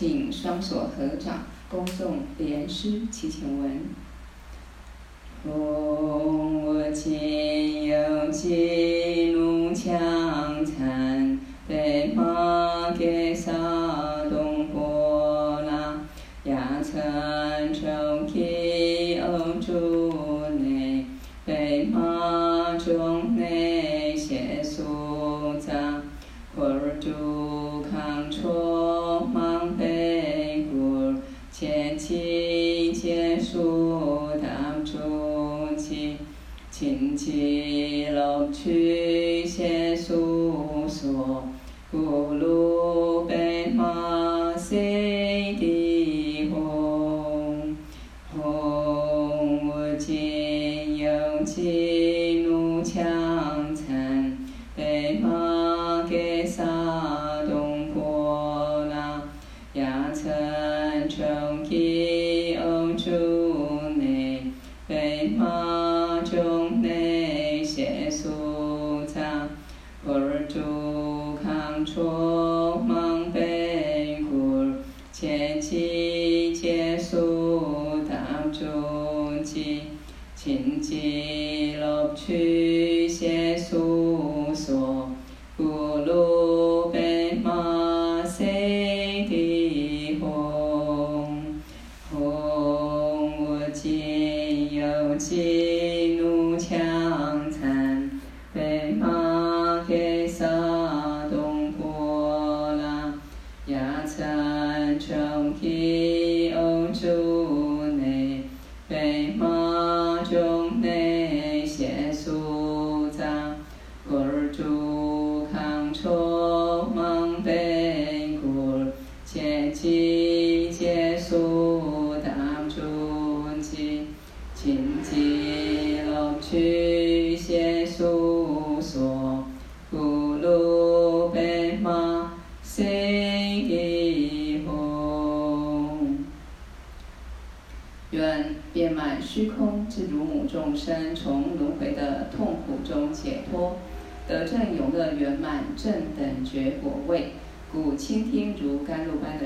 请双手合掌，恭诵莲师祈请文。匡我今有吉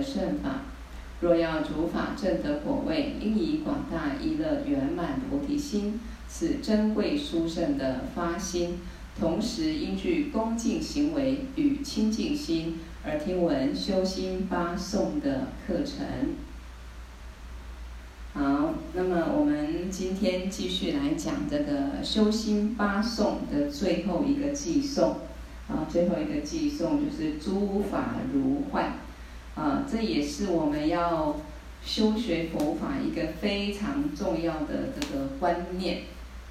圣法。若要主法正得果位，应以广大一乐圆满菩提心，此珍贵殊胜的发心。同时应具恭敬行为与清净心，而听闻修心八颂的课程。好，那么我们今天继续来讲这个修心八颂的最后一个偈颂。啊，最后一个偈颂就是诸法如幻。啊，这也是我们要修学佛法一个非常重要的这个观念。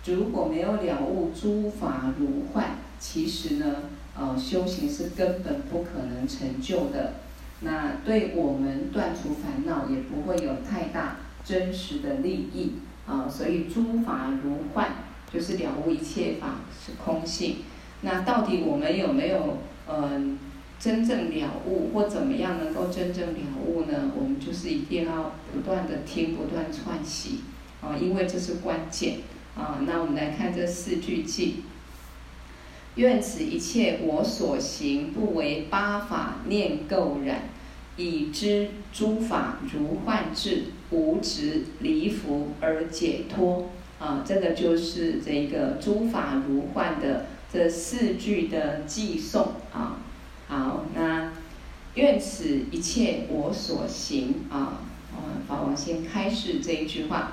如果没有了悟诸法如幻，其实呢，呃，修行是根本不可能成就的。那对我们断除烦恼也不会有太大真实的利益啊。所以诸法如幻，就是了悟一切法是空性。那到底我们有没有嗯？呃真正了悟或怎么样能够真正了悟呢？我们就是一定要不断的听，不断串习啊，因为这是关键啊。那我们来看这四句偈：愿此一切我所行，不为八法念垢染，已知诸法如幻智，无执离福而解脱啊。这个就是这个诸法如幻的这四句的偈颂啊。好，那愿此一切我所行啊，嗯，法王先开示这一句话。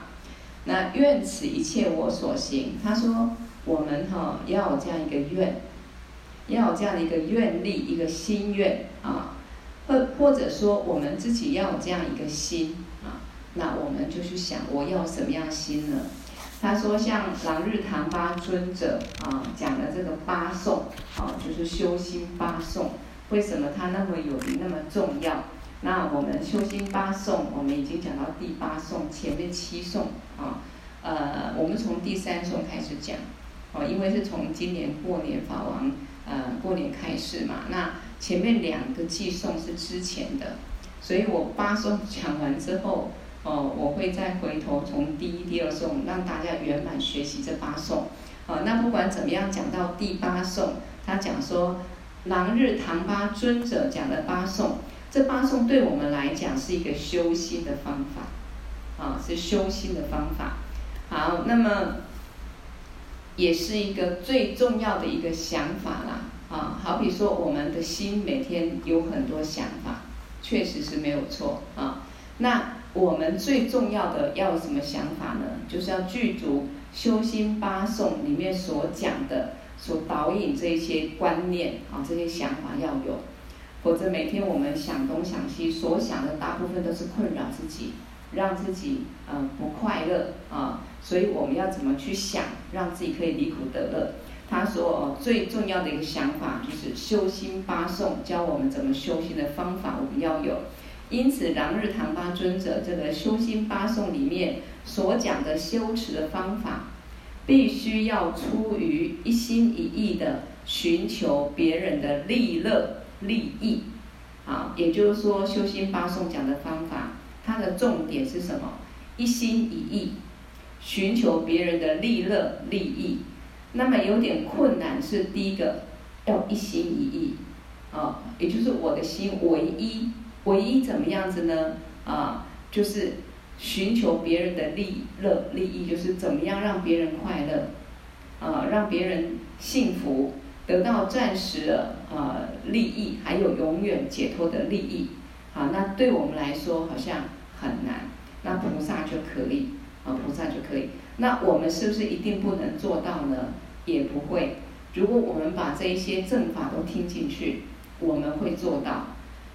那愿此一切我所行，他说我们哈要有这样一个愿，要有这样的一个愿力，一个心愿啊，或或者说我们自己要有这样一个心啊，那我们就去想我要什么样心呢？他说像朗日唐巴尊者啊讲的这个八颂啊，就是修心八颂。为什么它那么有名，那么重要？那我们修心八颂，我们已经讲到第八颂，前面七颂啊，呃，我们从第三颂开始讲，哦，因为是从今年过年法王呃过年开始嘛，那前面两个寄颂是之前的，所以我八颂讲完之后，哦，我会再回头从第一、第二颂让大家圆满学习这八颂，啊，那不管怎么样，讲到第八颂，他讲说。朗日唐巴尊者讲的八颂，这八颂对我们来讲是一个修心的方法，啊，是修心的方法。好，那么也是一个最重要的一个想法啦，啊，好比说我们的心每天有很多想法，确实是没有错啊。那我们最重要的要什么想法呢？就是要具足修心八颂里面所讲的、所导引这些观念啊，这些想法要有。否则每天我们想东想西，所想的大部分都是困扰自己，让自己呃不快乐啊。所以我们要怎么去想，让自己可以离苦得乐？他说最重要的一个想法就是修心八颂，教我们怎么修心的方法，我们要有。因此，朗日唐巴尊者这个修心八颂里面所讲的修持的方法，必须要出于一心一意的寻求别人的利乐。利益，啊，也就是说，修心八颂讲的方法，它的重点是什么？一心一意，寻求别人的利乐利益。那么有点困难是第一个，要一心一意，啊，也就是我的心唯一，唯一怎么样子呢？啊，就是寻求别人的利乐利益，就是怎么样让别人快乐，啊，让别人幸福。得到暂时的呃利益，还有永远解脱的利益，好，那对我们来说好像很难，那菩萨就可以，啊，菩萨就可以。那我们是不是一定不能做到呢？也不会。如果我们把这一些正法都听进去，我们会做到。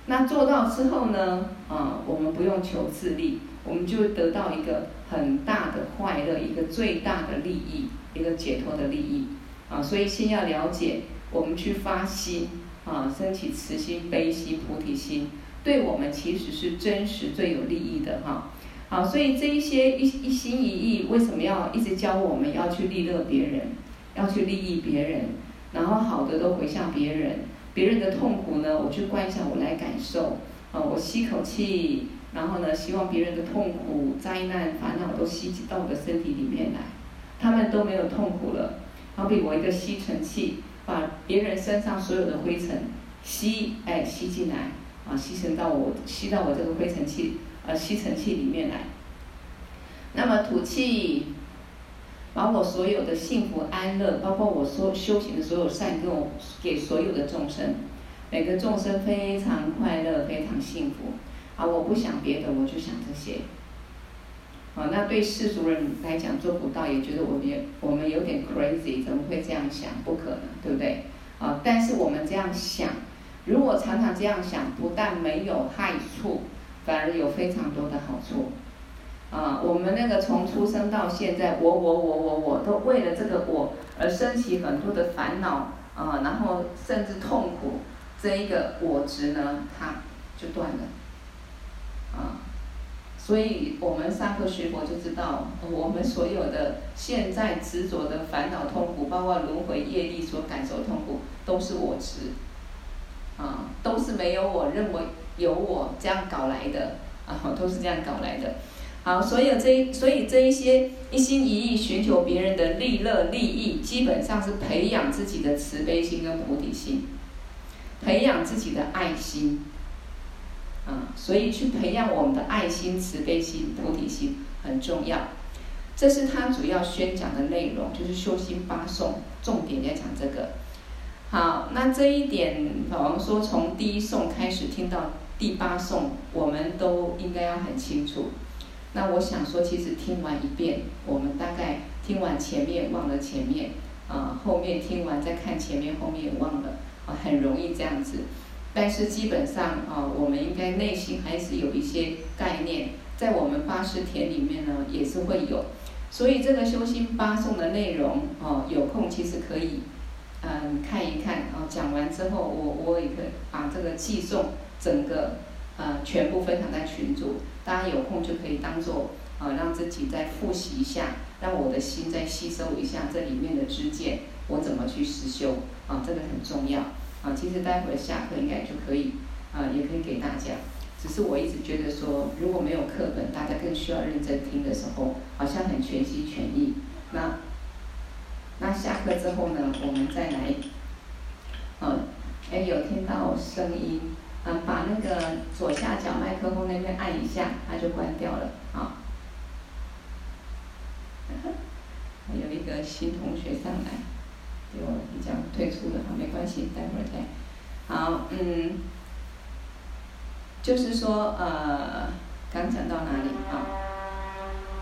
那做到之后呢？啊，我们不用求自利，我们就得到一个很大的快乐，一个最大的利益，一个解脱的利益。啊，所以先要了解，我们去发心啊，升起慈心、悲心、菩提心，对我们其实是真实最有利益的哈。好，所以这一些一一心一意，为什么要一直教我们要去利乐别人，要去利益别人，然后好的都回向别人，别人的痛苦呢，我去观想，我来感受啊，我吸口气，然后呢，希望别人的痛苦、灾难、烦恼都吸进到我的身体里面来，他们都没有痛苦了。好比我一个吸尘器，把别人身上所有的灰尘吸，哎，吸进来，啊，吸尘到我，吸到我这个灰尘器，呃，吸尘器里面来。那么吐气，把我所有的幸福安乐，包括我所修行的所有善用，给所有的众生，每个众生非常快乐，非常幸福。啊，我不想别的，我就想这些。啊，那对世俗人来讲做不到，也觉得我们我们有点 crazy，怎么会这样想？不可能，对不对？啊，但是我们这样想，如果常常这样想，不但没有害处，反而有非常多的好处。啊，我们那个从出生到现在，我我我我我都为了这个我而升起很多的烦恼啊，然后甚至痛苦，这一个我执呢，它就断了，啊。所以我们上课学佛就知道，我们所有的现在执着的烦恼痛苦，包括轮回业力所感受痛苦，都是我执，啊，都是没有我认为有我这样搞来的，啊，都是这样搞来的。好，所有这所以这一些一心一意寻求别人的利乐利益，基本上是培养自己的慈悲心跟菩提心，培养自己的爱心。啊，所以去培养我们的爱心、慈悲心、菩提心很重要。这是他主要宣讲的内容，就是修心八颂，重点在讲这个。好，那这一点，老王说从第一颂开始听到第八颂，我们都应该要很清楚。那我想说，其实听完一遍，我们大概听完前面忘了前面，啊，后面听完再看前面，后面也忘了，啊，很容易这样子。但是基本上啊，我们应该内心还是有一些概念，在我们八识田里面呢，也是会有。所以这个修心八颂的内容哦，有空其实可以嗯看一看啊。讲完之后，我我也可以把这个寄颂整个呃全部分享在群组，大家有空就可以当做啊，让自己再复习一下，让我的心再吸收一下这里面的知见，我怎么去实修啊，这个很重要。啊，其实待会儿下课应该就可以，啊，也可以给大家。只是我一直觉得说，如果没有课本，大家更需要认真听的时候，好像很全心全意。那那下课之后呢，我们再来，嗯，哎，有听到声音，嗯，把那个左下角麦克风那边按一下，它就关掉了。啊，还 有一个新同学上来，给我比较退出了，好，没关系，待会儿再。好，嗯，就是说，呃，刚讲到哪里啊？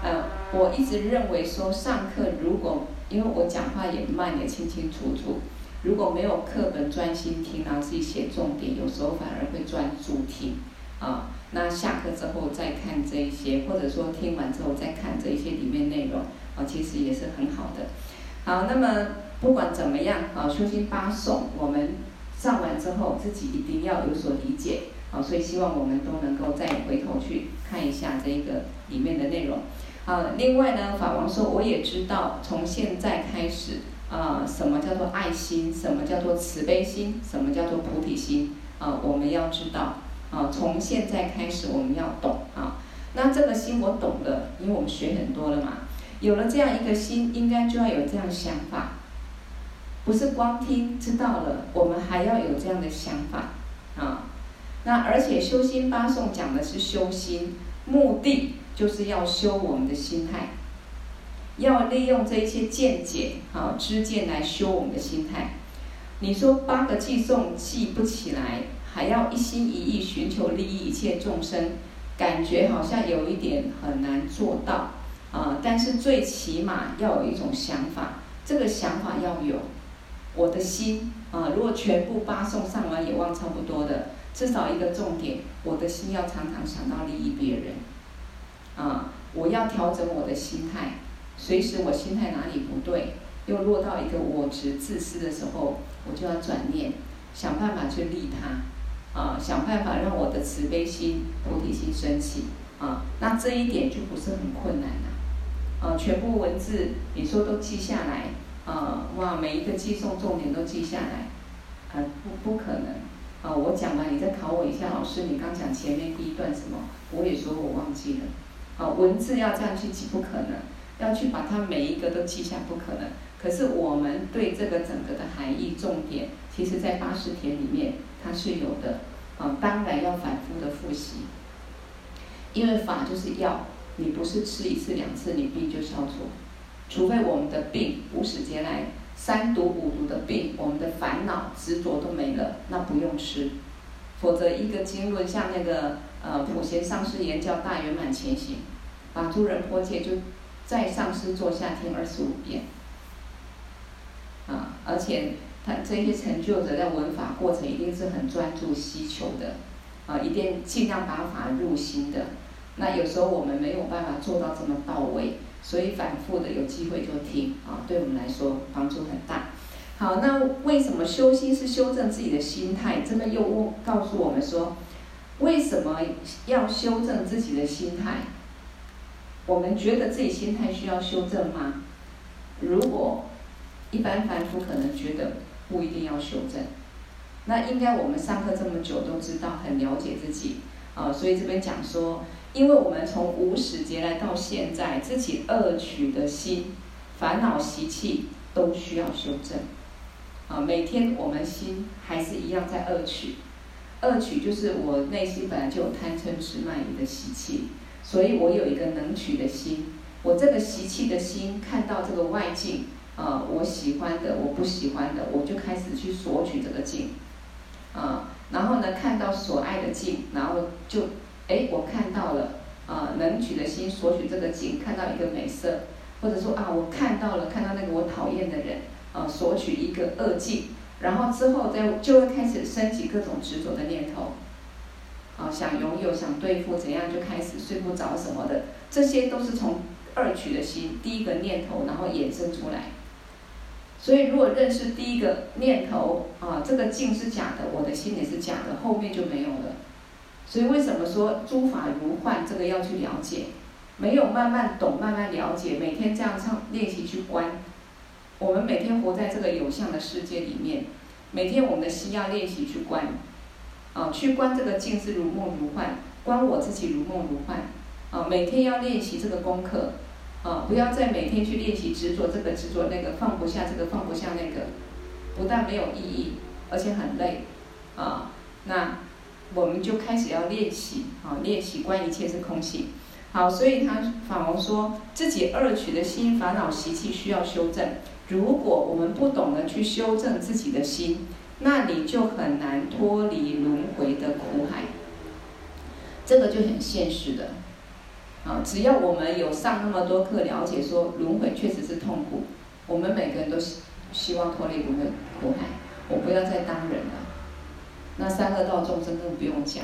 呃，我一直认为说上课如果，因为我讲话也慢也清清楚楚。如果没有课本专心听，然后自己写重点，有时候反而会专注听，啊，那下课之后再看这一些，或者说听完之后再看这一些里面内容，啊，其实也是很好的。好，那么不管怎么样，啊，修心八颂我们上完之后，自己一定要有所理解，啊，所以希望我们都能够再回头去看一下这个里面的内容。啊，另外呢，法王说我也知道，从现在开始。啊，什么叫做爱心？什么叫做慈悲心？什么叫做菩提心？啊，我们要知道。啊，从现在开始我们要懂啊。那这个心我懂了，因为我们学很多了嘛。有了这样一个心，应该就要有这样想法，不是光听知道了，我们还要有这样的想法啊。那而且修心八颂讲的是修心，目的就是要修我们的心态。要利用这一些见解，啊，知见来修我们的心态。你说八个寄送记不起来，还要一心一意寻求利益一切众生，感觉好像有一点很难做到，啊，但是最起码要有一种想法，这个想法要有。我的心，啊，如果全部八送上完也忘差不多的，至少一个重点，我的心要常常想到利益别人，啊，我要调整我的心态。随时我心态哪里不对，又落到一个我执自私的时候，我就要转念，想办法去利他，啊，想办法让我的慈悲心、菩提心升起，啊，那这一点就不是很困难了，啊，全部文字你说都记下来，啊，哇，每一个偈颂重点都记下来，啊，不不可能，啊，我讲完你再考我一下，老师，你刚讲前面第一段什么？我也说我忘记了，啊，文字要这样去记不可能。要去把它每一个都记下，不可能。可是我们对这个整个的含义重点，其实在八十天里面它是有的。啊，当然要反复的复习，因为法就是药，你不是吃一次两次，你病就消除。除非我们的病无始劫来三毒五毒的病，我们的烦恼执着都没了，那不用吃。否则一个经论像那个呃普贤上师言教大圆满前行，把诸人迫切就。在上师座下听二十五遍，啊，而且他这些成就者在闻法过程一定是很专注希求的，啊，一定尽量把法入心的。那有时候我们没有办法做到这么到位，所以反复的有机会就听，啊，对我们来说帮助很大。好，那为什么修心是修正自己的心态？这边又告诉我们说，为什么要修正自己的心态？我们觉得自己心态需要修正吗？如果一般凡夫可能觉得不一定要修正，那应该我们上课这么久都知道，很了解自己啊，所以这边讲说，因为我们从无始劫来到现在，自己恶取的心、烦恼习气都需要修正啊。每天我们心还是一样在恶取，恶取就是我内心本来就有贪嗔痴慢疑的习气。所以我有一个能取的心，我这个习气的心看到这个外境，啊、我喜欢的，我不喜欢的，我就开始去索取这个境，啊、然后呢，看到所爱的境，然后就，哎，我看到了，啊、能取的心索取这个境，看到一个美色，或者说啊，我看到了，看到那个我讨厌的人，啊、索取一个恶境，然后之后再就会开始升起各种执着的念头。啊，想拥有，想对付，怎样就开始睡不着什么的，这些都是从二取的心第一个念头，然后衍生出来。所以，如果认识第一个念头啊，这个境是假的，我的心也是假的，后面就没有了。所以，为什么说诸法如幻？这个要去了解，没有慢慢懂，慢慢了解，每天这样唱练习去观。我们每天活在这个有相的世界里面，每天我们的心要练习去观。啊，去观这个镜是如梦如幻，观我自己如梦如幻。啊，每天要练习这个功课，啊，不要再每天去练习执着这个执着那个，放不下这个放不下那个，不但没有意义，而且很累。啊，那我们就开始要练习，啊，练习观一切是空性。好，所以他法王说自己恶取的心烦恼习气需要修正。如果我们不懂得去修正自己的心，那你就很难脱离轮回的苦海。这个就很现实的。啊，只要我们有上那么多课，了解说轮回确实是痛苦，我们每个人都希希望脱离轮回苦海，我不要再当人了。那三恶道众生更不用讲，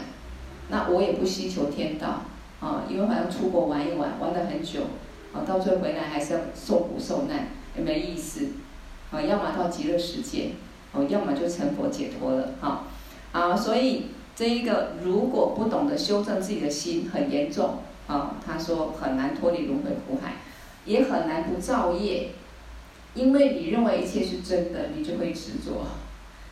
那我也不希求天道。啊，因为好像出国玩一玩，玩了很久，啊，到最后回来还是要受苦受难，也没意思。啊，要么到极乐世界，哦，要么就成佛解脱了。哈，啊，所以这一个如果不懂得修正自己的心，很严重。啊，他说很难脱离轮回苦海，也很难不造业，因为你认为一切是真的，你就会执着，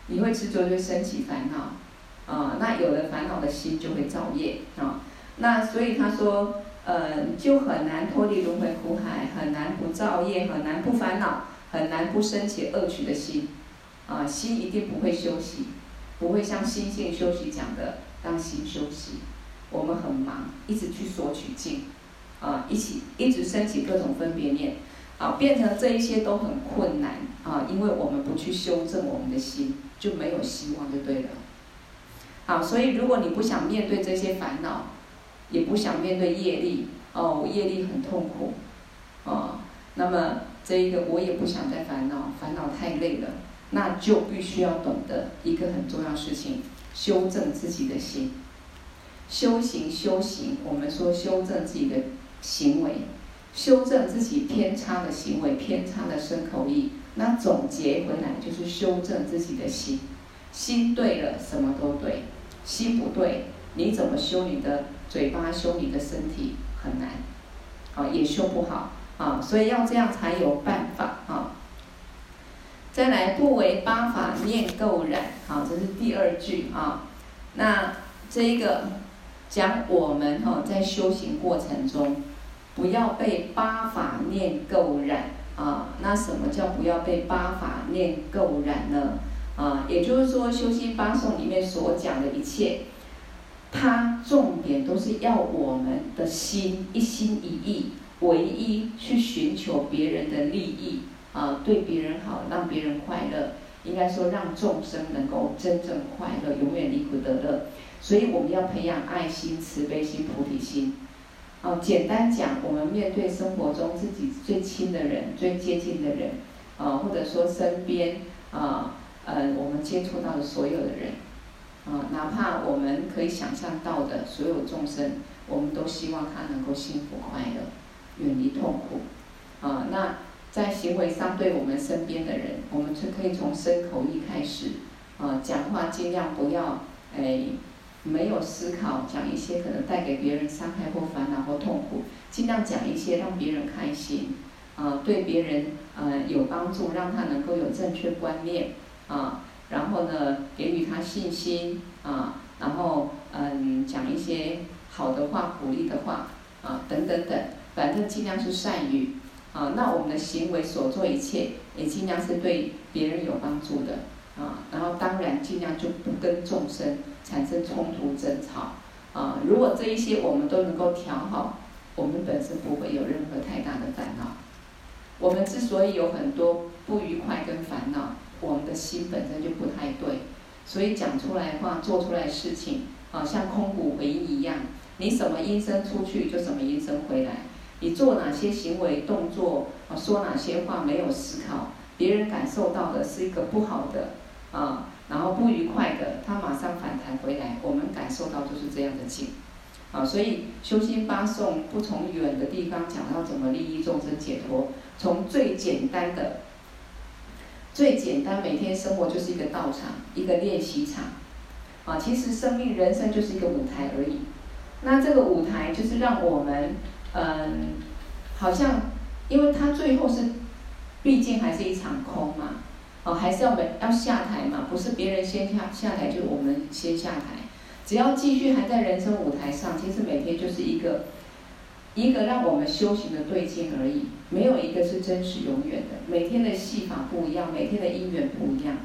你会执着就升起烦恼。啊，那有了烦恼的心就会造业。啊。那所以他说，呃，就很难脱离轮回苦海，很难不造业，很难不烦恼，很难不生起恶取的心，啊，心一定不会休息，不会像心性休息讲的，当心休息。我们很忙，一直去索取境，啊，一起一直升起各种分别念，啊，变成这一些都很困难，啊，因为我们不去修正我们的心，就没有希望就对了。好，所以如果你不想面对这些烦恼，也不想面对业力，哦，我业力很痛苦，哦，那么这一个我也不想再烦恼，烦恼太累了，那就必须要懂得一个很重要事情，修正自己的心，修行修行，我们说修正自己的行为，修正自己偏差的行为，偏差的身口意，那总结回来就是修正自己的心，心对了，什么都对，心不对，你怎么修你的？嘴巴修你的身体很难，啊，也修不好啊，所以要这样才有办法啊。再来，不为八法念垢染，好，这是第二句啊。那这一个讲我们哈在修行过程中，不要被八法念垢染啊。那什么叫不要被八法念垢染呢？啊，也就是说，修心八颂里面所讲的一切。它重点都是要我们的心一心一意，唯一去寻求别人的利益啊，对别人好，让别人快乐，应该说让众生能够真正快乐，永远离苦得乐。所以我们要培养爱心、慈悲心、菩提心。啊，简单讲，我们面对生活中自己最亲的人、最接近的人，啊，或者说身边啊，呃，我们接触到的所有的人。啊，哪怕我们可以想象到的所有众生，我们都希望他能够幸福快乐，远离痛苦。啊，那在行为上对我们身边的人，我们就可以从身口意开始。啊，讲话尽量不要，哎，没有思考，讲一些可能带给别人伤害或烦恼或痛苦，尽量讲一些让别人开心，啊，对别人呃有帮助，让他能够有正确观念，啊。然后呢，给予他信心啊，然后嗯，讲一些好的话、鼓励的话啊，等等等，反正尽量是善语啊。那我们的行为所做一切，也尽量是对别人有帮助的啊。然后当然尽量就不跟众生产生冲突争吵啊。如果这一些我们都能够调好，我们本身不会有任何太大的烦恼。我们之所以有很多不愉快跟烦恼。我们的心本身就不太对，所以讲出来话、做出来事情，啊，像空谷回音一样，你什么音声出去，就什么音声回来。你做哪些行为动作，啊，说哪些话没有思考，别人感受到的是一个不好的，啊，然后不愉快的，他马上反弹回来，我们感受到就是这样的境，啊，所以修心八颂不从远的地方讲到怎么利益众生解脱，从最简单的。最简单，每天生活就是一个道场，一个练习场，啊，其实生命人生就是一个舞台而已。那这个舞台就是让我们，嗯，好像，因为它最后是，毕竟还是一场空嘛，哦，还是要没要下台嘛，不是别人先下下台，就是我们先下台。只要继续还在人生舞台上，其实每天就是一个。一个让我们修行的对境而已，没有一个是真实永远的。每天的戏法不一样，每天的因缘不一样，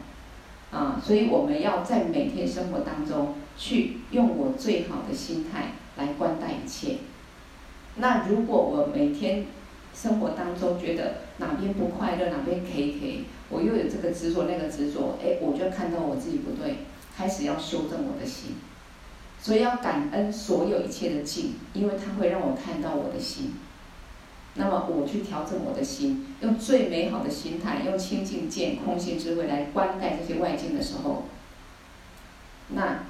啊，所以我们要在每天生活当中去用我最好的心态来观待一切。那如果我每天生活当中觉得哪边不快乐，哪边 K K，我又有这个执着那个执着，哎，我就看到我自己不对，开始要修正我的心。所以要感恩所有一切的境，因为它会让我看到我的心。那么我去调整我的心，用最美好的心态，用清净见空性智慧来观待这些外境的时候，那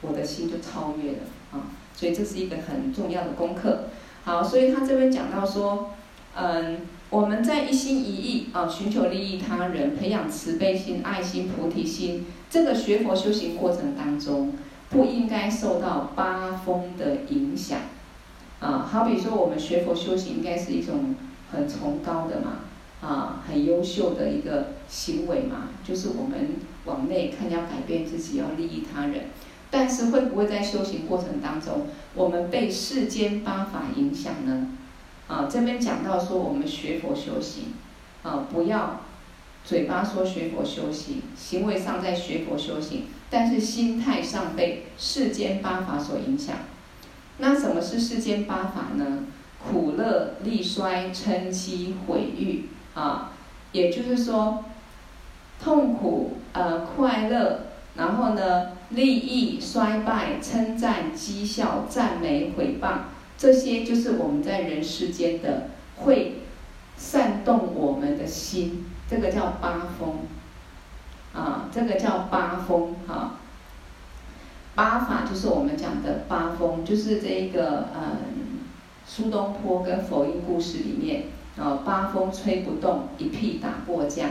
我的心就超越了啊！所以这是一个很重要的功课。好，所以他这边讲到说，嗯，我们在一心一意啊，寻求利益他人，培养慈悲心、爱心、菩提心，这个学佛修行过程当中，不应该受到八风的影响。啊，好比说我们学佛修行，应该是一种很崇高的嘛，啊，很优秀的一个行为嘛，就是我们往内看要改变自己，要利益他人。但是会不会在修行过程当中，我们被世间八法影响呢？啊，这边讲到说我们学佛修行，啊，不要嘴巴说学佛修行，行为上在学佛修行，但是心态上被世间八法所影响。那什么是世间八法呢？苦乐、利衰、嗔叹、毁誉啊，也就是说，痛苦、呃快乐，然后呢，利益、衰败、称赞、讥笑、赞美、毁谤，这些就是我们在人世间的会煽动我们的心，这个叫八风啊，这个叫八风哈。八法就是我们讲的八风，就是这一个嗯，苏东坡跟佛印故事里面啊，八风吹不动，一屁打过江。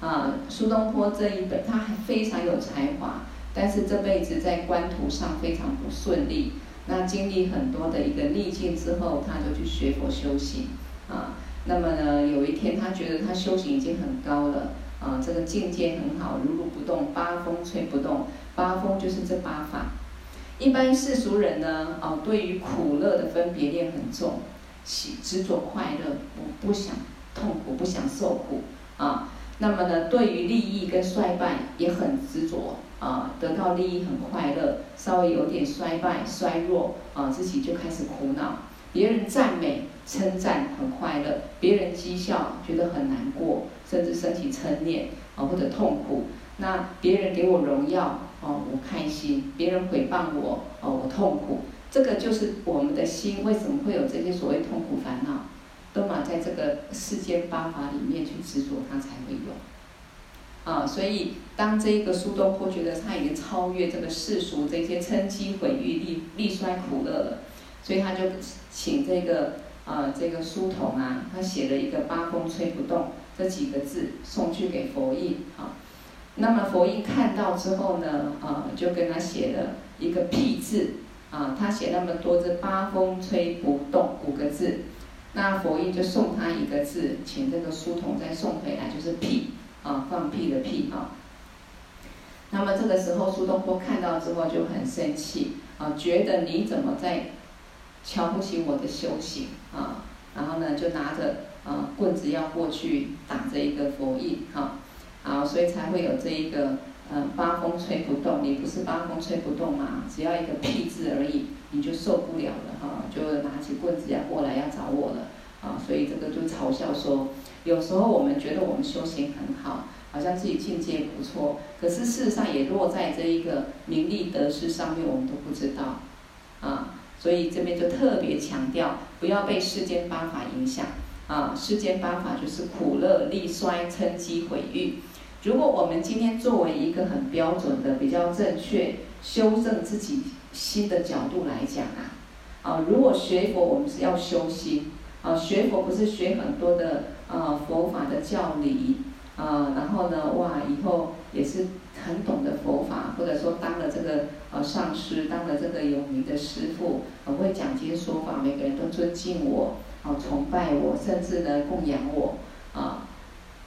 啊，苏东坡这一本他还非常有才华，但是这辈子在官途上非常不顺利。那经历很多的一个逆境之后，他就去学佛修行啊。那么呢，有一天他觉得他修行已经很高了啊，这个境界很好，如如不动，八风吹不动。八风就是这八法，一般世俗人呢，哦，对于苦乐的分别念很重，喜执着快乐，不不想痛苦，不想受苦啊。那么呢，对于利益跟衰败也很执着啊，得到利益很快乐，稍微有点衰败衰弱啊，自己就开始苦恼。别人赞美称赞很快乐，别人讥笑觉得很难过，甚至升起嗔念啊或者痛苦。那别人给我荣耀。哦，我开心；别人诽谤我，哦，我痛苦。这个就是我们的心为什么会有这些所谓痛苦烦恼，都嘛在这个世间八法里面去执着，它才会有。啊，所以当这个苏东坡觉得他已经超越这个世俗这些称讥毁誉、利利衰苦乐了，所以他就请这个啊这个书童啊，他写了一个“八风吹不动”这几个字送去给佛印，啊。那么佛印看到之后呢，啊，就跟他写了一个“辟”字，啊，他写那么多字“八风吹不动”五个字，那佛印就送他一个字，请这个书童再送回来，就是“辟”，啊，放屁的“屁”啊。那么这个时候苏东坡看到之后就很生气，啊，觉得你怎么在瞧不起我的修行啊？然后呢，就拿着啊棍子要过去打这一个佛印，哈。啊，所以才会有这一个，嗯、八风吹不动，你不是八风吹不动嘛？只要一个屁字而已，你就受不了了哈，就拿起棍子要过来要找我了，啊，所以这个就嘲笑说，有时候我们觉得我们修行很好，好像自己境界不错，可是事实上也落在这一个名利得失上面，我们都不知道，啊，所以这边就特别强调，不要被世间八法影响，啊，世间八法就是苦乐、利衰、嗔机、毁誉。如果我们今天作为一个很标准的、比较正确修正自己心的角度来讲啊，啊，如果学佛我们是要修心，啊，学佛不是学很多的啊佛法的教理，啊，然后呢，哇，以后也是很懂得佛法，或者说当了这个呃上师，当了这个有名的师父，很会讲经说法，每个人都尊敬我，啊，崇拜我，甚至呢供养我，啊。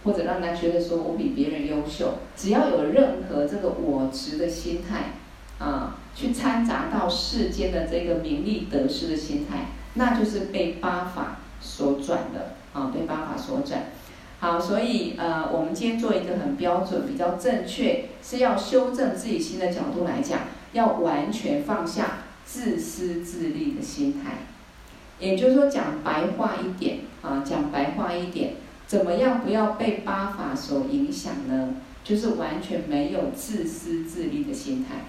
或者让他觉得说我比别人优秀，只要有任何这个我执的心态，啊，去掺杂到世间的这个名利得失的心态，那就是被八法所转的，啊，被八法所转。好，所以呃，我们今天做一个很标准、比较正确，是要修正自己心的角度来讲，要完全放下自私自利的心态。也就是说，讲白话一点啊，讲白话一点，怎么样不要被八法所影响呢？就是完全没有自私自利的心态。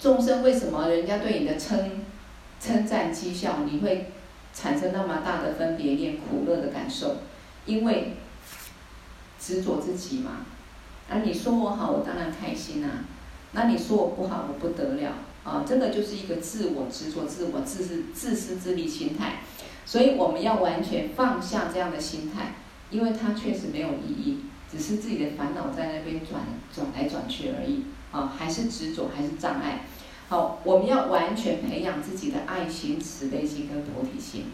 众生为什么人家对你的称称赞讥笑，你会产生那么大的分别念、苦乐的感受？因为执着自己嘛。啊，你说我好，我当然开心啊。那你说我不好，我不得了。啊，这个就是一个自我执着、自我自私、自私自利心态，所以我们要完全放下这样的心态，因为它确实没有意义，只是自己的烦恼在那边转转来转去而已。啊，还是执着，还是障碍。好，我们要完全培养自己的爱心、慈悲心跟菩提心。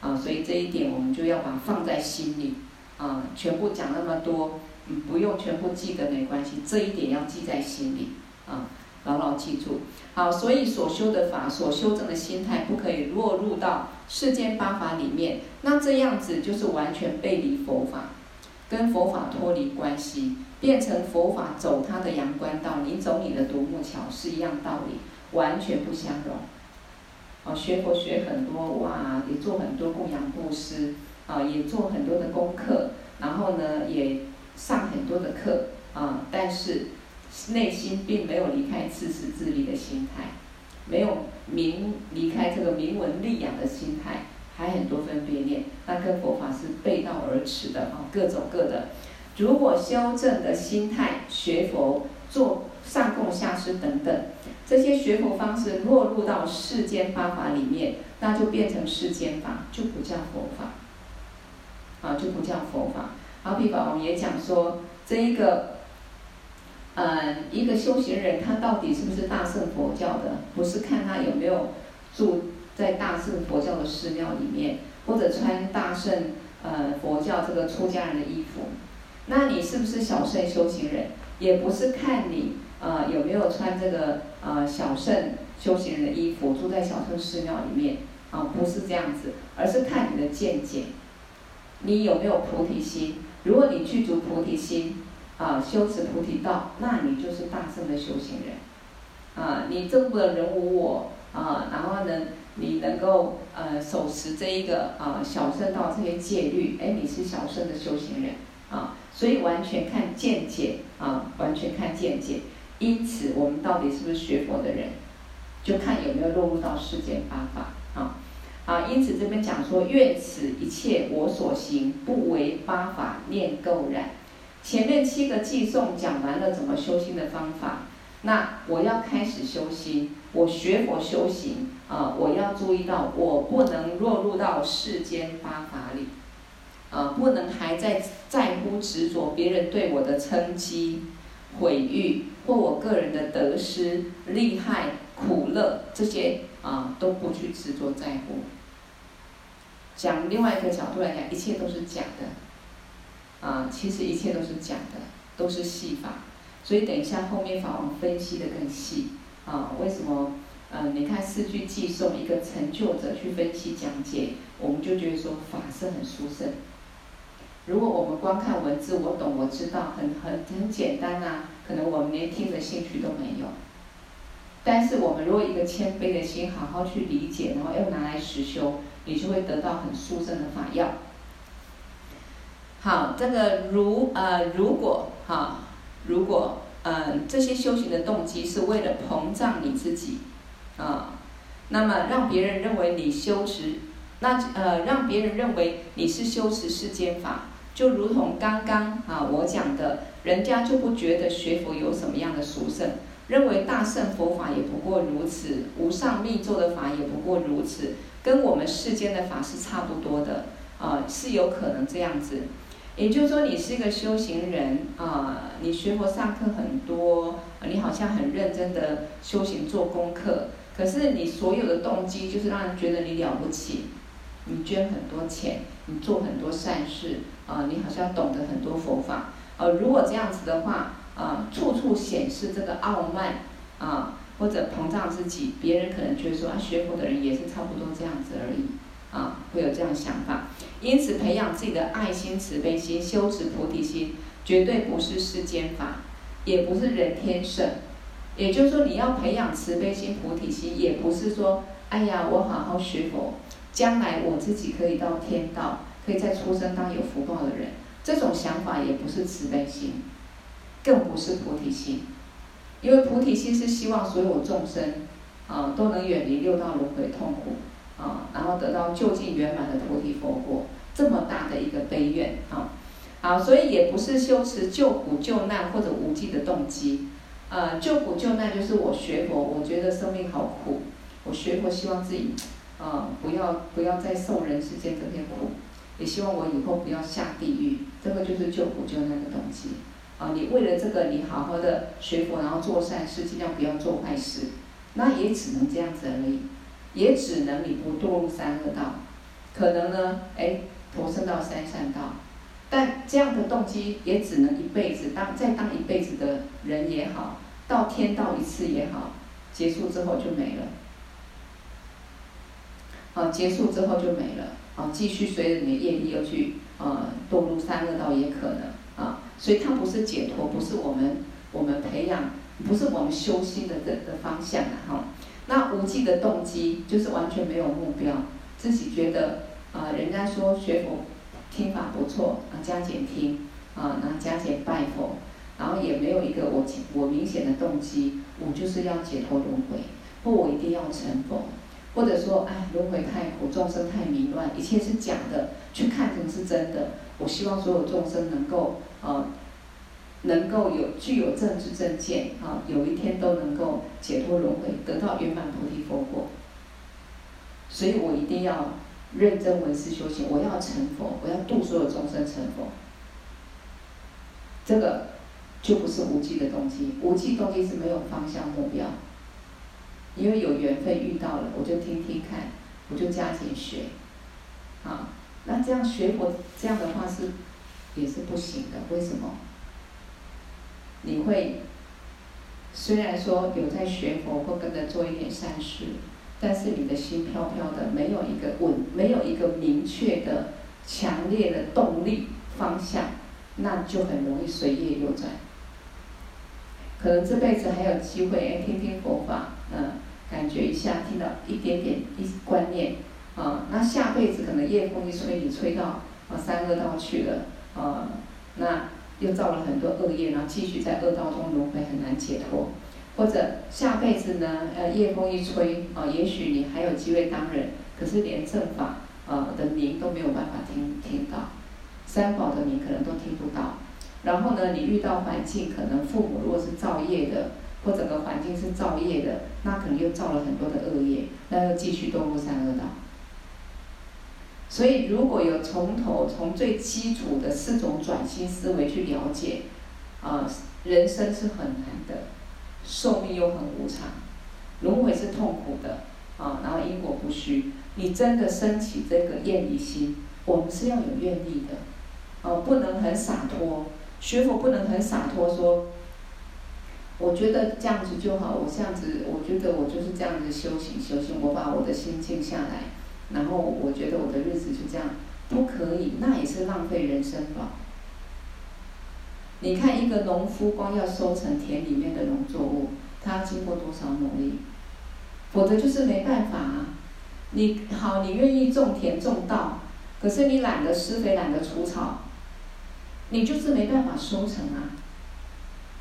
啊，所以这一点我们就要把放在心里。啊，全部讲那么多，嗯，不用全部记得没关系，这一点要记在心里。啊。牢牢记住，好，所以所修的法，所修正的心态，不可以落入到世间八法里面。那这样子就是完全背离佛法，跟佛法脱离关系，变成佛法走他的阳关道，你走你的独木桥，是一样道理，完全不相容。哦，学佛学很多，哇，也做很多供养布施，啊，也做很多的功课，然后呢，也上很多的课，啊，但是。内心并没有离开自私自利的心态，没有明离开这个明文利养的心态，还很多分别念，那跟佛法是背道而驰的啊，各走各的。如果修正的心态，学佛做上供下施等等，这些学佛方式落入到世间八法里面，那就变成世间法，就不叫佛法，啊，就不叫佛法。好比法王也讲说，这一个。嗯，一个修行人，他到底是不是大乘佛教的？不是看他有没有住在大乘佛教的寺庙里面，或者穿大乘呃佛教这个出家人的衣服。那你是不是小乘修行人？也不是看你呃有没有穿这个呃小圣修行人的衣服，住在小圣寺庙里面啊，不是这样子，而是看你的见解，你有没有菩提心？如果你具足菩提心。啊，修持菩提道，那你就是大圣的修行人。啊，你证不得人无我啊，然后呢，你能够呃手持这一个啊小圣道这些戒律，哎，你是小圣的修行人啊。所以完全看见解啊，完全看见解。因此，我们到底是不是学佛的人，就看有没有落入到世间八法啊。啊，因此这边讲说，愿此一切我所行，不为八法念垢染。前面七个偈颂讲完了怎么修心的方法，那我要开始修心，我学佛修行啊，我要注意到我不能落入到世间八法里，啊，不能还在在乎执着别人对我的称讥、毁誉，或我个人的得失、利害、苦乐这些啊都不去执着在乎。讲另外一个角度来讲，一切都是假的。啊，其实一切都是假的，都是戏法，所以等一下后面法王分析的更细。啊，为什么？呃、你看四句偈颂，一个成就者去分析讲解，我们就觉得说法是很殊胜。如果我们光看文字，我懂我知道，很很很简单啊，可能我们连听的兴趣都没有。但是我们如果一个谦卑的心，好好去理解，然后又拿来实修，你就会得到很殊胜的法药。好，这个如呃，如果哈，如果呃，这些修行的动机是为了膨胀你自己，啊，那么让别人认为你修持，那呃，让别人认为你是修持世间法，就如同刚刚啊我讲的，人家就不觉得学佛有什么样的殊胜，认为大乘佛法也不过如此，无上密咒的法也不过如此，跟我们世间的法是差不多的，啊，是有可能这样子。也就是说，你是一个修行人啊，你学佛上课很多，你好像很认真的修行做功课，可是你所有的动机就是让人觉得你了不起，你捐很多钱，你做很多善事啊，你好像懂得很多佛法。呃，如果这样子的话，啊，处处显示这个傲慢啊，或者膨胀自己，别人可能觉得说啊，学佛的人也是差不多这样子而已。啊，会有这样想法，因此培养自己的爱心、慈悲心，修持菩提心，绝对不是世间法，也不是人天圣，也就是说，你要培养慈悲心、菩提心，也不是说，哎呀，我好好学佛，将来我自己可以到天道，可以再出生当有福报的人。这种想法也不是慈悲心，更不是菩提心。因为菩提心是希望所有众生，啊，都能远离六道轮回痛苦，啊，然后得到究竟圆满的菩提佛果，这么大的一个悲愿，啊，好，所以也不是修持救苦救难或者无尽的动机。呃，救苦救难就是我学佛，我觉得生命好苦，我学佛希望自己，呃，不要不要再受人世间这片苦，也希望我以后不要下地狱，这个就是救苦救难的动机。啊，你为了这个，你好好的学佛，然后做善事，尽量不要做坏事，那也只能这样子而已，也只能你不堕入三恶道，可能呢，哎，投生到三善道。但这样的动机也只能一辈子当再当一辈子的人也好，到天道一次也好，结束之后就没了。啊，结束之后就没了。啊，继续随着你的业力又去啊堕入三恶道也可能啊，所以它不是解脱，不是我们我们培养，不是我们修心的的的方向啊哈。那无记的动机就是完全没有目标，自己觉得啊，人家说学佛。听法不错，啊，加减听，啊，然后加减拜佛，然后也没有一个我我明显的动机，我就是要解脱轮回，或我一定要成佛，或者说，哎，轮回太苦，众生太迷乱，一切是假的，去看成是真的。我希望所有众生能够，啊，能够有具有正知正见，啊，有一天都能够解脱轮回，得到圆满菩提佛果。所以我一定要。认真闻思修行，我要成佛，我要度所有众生成佛。这个就不是无记的动机，无记动机是没有方向目标。因为有缘分遇到了，我就听听看，我就加紧学。啊，那这样学佛这样的话是也是不行的，为什么？你会虽然说有在学佛，或跟着做一点善事。但是你的心飘飘的，没有一个稳，没有一个明确的、强烈的动力方向，那就很容易随业流转。可能这辈子还有机会，哎，听听佛法，嗯，感觉一下，听到一点点一观念，啊，那下辈子可能夜风一吹，你吹到啊三恶道去了，啊，那又造了很多恶业，然后继续在恶道中轮回，很难解脱。或者下辈子呢？呃，夜风一吹，啊、也许你还有机会当人，可是连正法，呃的名都没有办法听听到，三宝的名可能都听不到。然后呢，你遇到环境，可能父母如果是造业的，或整个环境是造业的，那可能又造了很多的恶业，那又继续堕入三恶道。所以，如果有从头从最基础的四种转心思维去了解，啊、人生是很难的。寿命又很无常，轮回是痛苦的啊，然后因果不虚。你真的升起这个愿离心，我们是要有愿力的，哦，不能很洒脱。学佛不能很洒脱说，我觉得这样子就好，我这样子，我觉得我就是这样子修行修行，我把我的心静下来，然后我觉得我的日子就这样，不可以，那也是浪费人生吧。你看一个农夫，光要收成田里面的农作物，他要经过多少努力？否则就是没办法啊。你好，你愿意种田种稻，可是你懒得施肥，懒得除草，你就是没办法收成啊。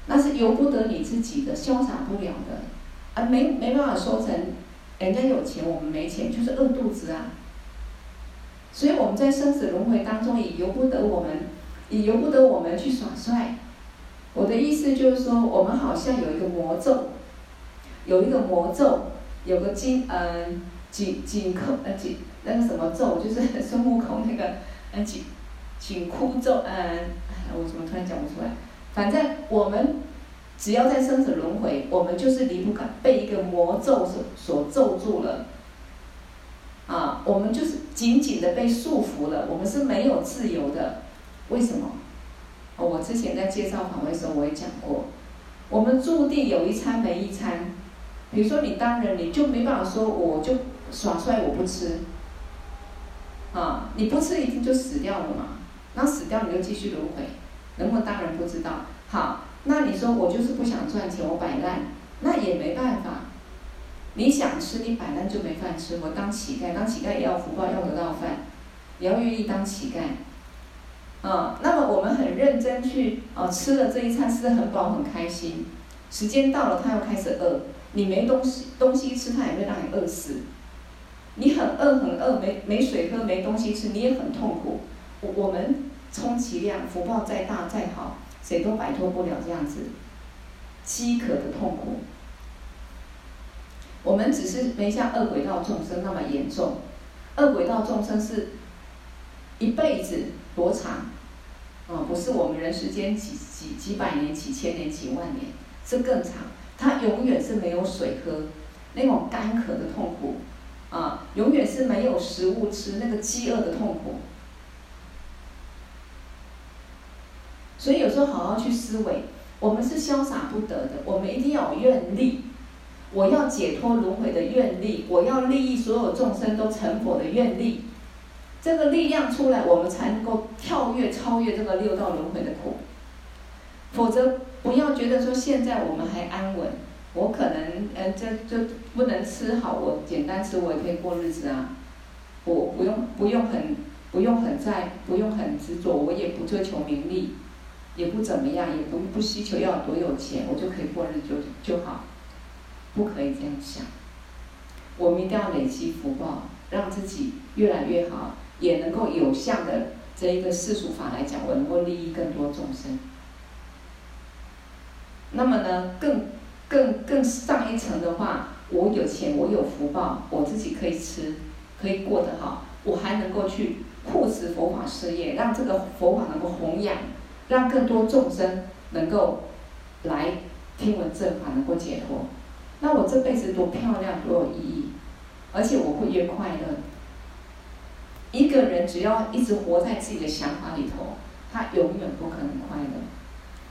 那是由不得你自己的，潇洒不了的，啊，没没办法说成。人家有钱，我们没钱，就是饿肚子啊。所以我们在生死轮回当中，也由不得我们。也由不得我们去耍帅。我的意思就是说，我们好像有一个魔咒，有一个魔咒，有个紧嗯紧紧扣呃紧那个什么咒，就是孙悟空那个嗯紧紧箍咒嗯，我怎么突然讲不出来？反正我们只要在生死轮回，我们就是离不开被一个魔咒所所咒住了。啊，我们就是紧紧的被束缚了，我们是没有自由的。为什么？我之前在介绍访问的时候我也讲过，我们注定有一餐没一餐。比如说你当人，你就没办法说我就耍帅我不吃，啊，你不吃一定就死掉了嘛。那死掉你就继续轮回，能不能当然不知道。好，那你说我就是不想赚钱，我摆烂，那也没办法。你想吃，你摆烂就没饭吃。我当乞丐，当乞丐也要福报，要得到饭，也要愿意当乞丐。啊，那么我们很认真去啊，吃了这一餐，吃得很饱，很开心。时间到了，他又开始饿。你没东西东西吃，他也会让你饿死。你很饿很饿，没没水喝，没东西吃，你也很痛苦。我我们充其量福报再大再好，谁都摆脱不了这样子饥渴的痛苦。我们只是没像恶鬼道众生那么严重。恶鬼道众生是一辈子多长？啊，不是我们人世间几几几百年、几千年、几万年，是更长。他永远是没有水喝，那种干渴的痛苦，啊，永远是没有食物吃，那个饥饿的痛苦。所以有时候好好去思维，我们是潇洒不得的，我们一定要有愿力，我要解脱轮回的愿力，我要利益所有众生都成佛的愿力，这个力量出来，我们才能够跳跃超越这个六道轮回的苦，否则。不要觉得说现在我们还安稳，我可能呃这这不能吃好，我简单吃我也可以过日子啊，我不用不用很不用很在不用很执着，我也不追求名利，也不怎么样，也不不需求要多有钱，我就可以过日子就就好，不可以这样想，我们一定要累积福报，让自己越来越好，也能够有效的这一个世俗法来讲，我能够利益更多众生。那么呢，更更更上一层的话，我有钱，我有福报，我自己可以吃，可以过得好，我还能够去护持佛法事业，让这个佛法能够弘扬，让更多众生能够来听闻正法，能够解脱。那我这辈子多漂亮，多有意义，而且我会越快乐。一个人只要一直活在自己的想法里头，他永远不可能快乐。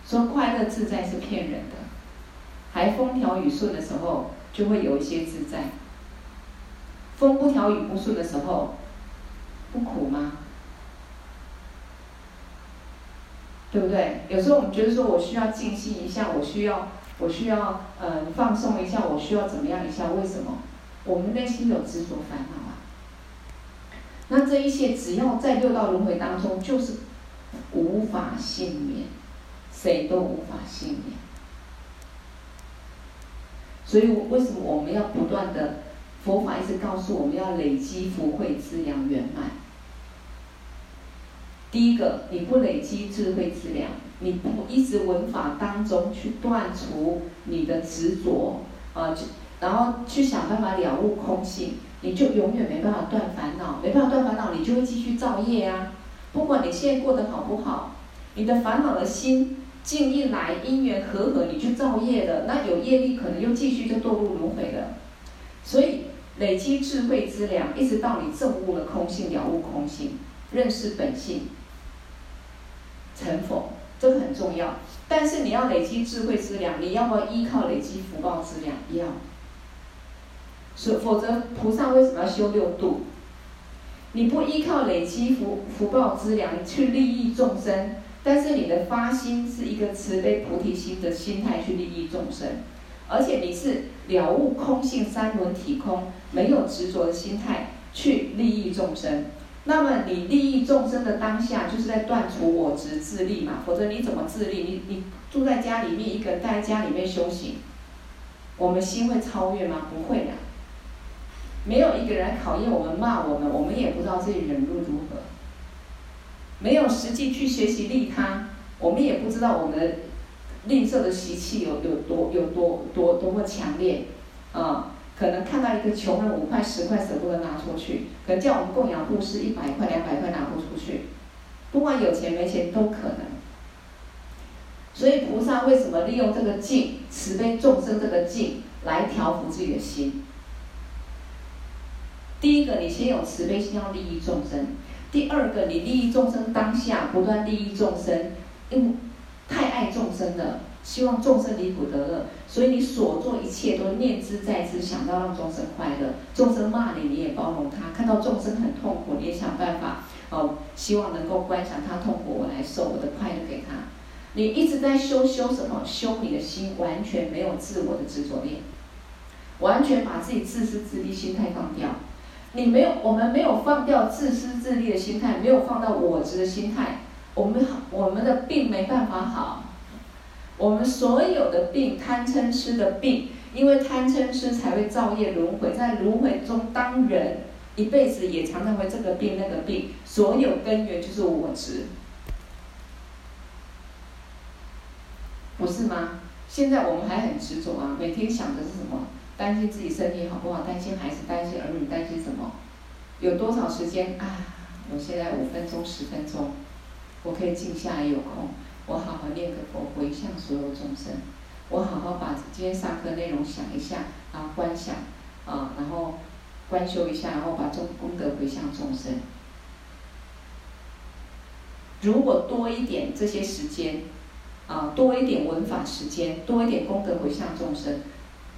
说快乐自在是骗人的，还风调雨顺的时候就会有一些自在。风不调雨不顺的时候，不苦吗？对不对？有时候我们觉得说我需要静心一下，我需要我需要呃放松一下，我需要怎么样一下？为什么？我们内心有执着烦恼啊。那这一切只要在六道轮回当中，就是无法幸免。谁都无法幸免，所以为什么我们要不断的佛法一直告诉我们要累积福慧滋养圆满？第一个，你不累积智慧资粮，你不一直文法当中去断除你的执着啊，就然后去想办法了悟空性，你就永远没办法断烦恼，没办法断烦恼，你就会继续造业啊。不管你现在过得好不好，你的烦恼的心。境一来，因缘和合，你就造业了，那有业力可能又继续就堕入轮回了。所以累积智慧资粮，一直到你证悟了空性，了悟空性，认识本性，成佛，这个很重要。但是你要累积智慧资粮，你要不要依靠累积福报资粮？要。所否则菩萨为什么要修六度？你不依靠累积福福报资粮去利益众生。但是你的发心是一个慈悲菩提心的心态去利益众生，而且你是了悟空性三轮体空，没有执着的心态去利益众生。那么你利益众生的当下，就是在断除我执自利嘛？否则你怎么自利？你你住在家里面，一个人待在家里面修行，我们心会超越吗？不会的。没有一个人考验我们，骂我们，我们也不知道自己忍辱如何。没有实际去学习利他，我们也不知道我们吝啬的习气有有多有多多多么强烈，啊，可能看到一个穷人五块十块舍不得拿出去，可能叫我们供养布施一百块两百块拿不出去，不管有钱没钱都可能。所以菩萨为什么利用这个静慈悲众生这个静来调伏自己的心？第一个，你先有慈悲心，要利益众生。第二个，你利益众生当下不断利益众生，因为太爱众生了，希望众生离苦得乐，所以你所做一切都念兹在兹，想到让众生快乐。众生骂你，你也包容他；看到众生很痛苦，你也想办法哦，希望能够观想他痛苦，我来受我的快乐给他。你一直在修修什么？修你的心，完全没有自我的执着念，完全把自己自私自利心态放掉。你没有，我们没有放掉自私自利的心态，没有放到我执的心态，我们，我们的病没办法好。我们所有的病，贪嗔痴的病，因为贪嗔痴才会造业轮回，在轮回中当人一辈子也常常会这个病那个病，所有根源就是我执。不是吗？现在我们还很执着啊，每天想的是什么？担心自己身体好不好？担心孩子，担心儿女，担心什么？有多少时间啊？我现在五分钟、十分钟，我可以静下来有空，我好好念个佛，回向所有众生。我好好把今天上课内容想一下，然后观想啊，然后观修一下，然后把众功德回向众生。如果多一点这些时间。啊，多一点文法时间，多一点功德回向众生，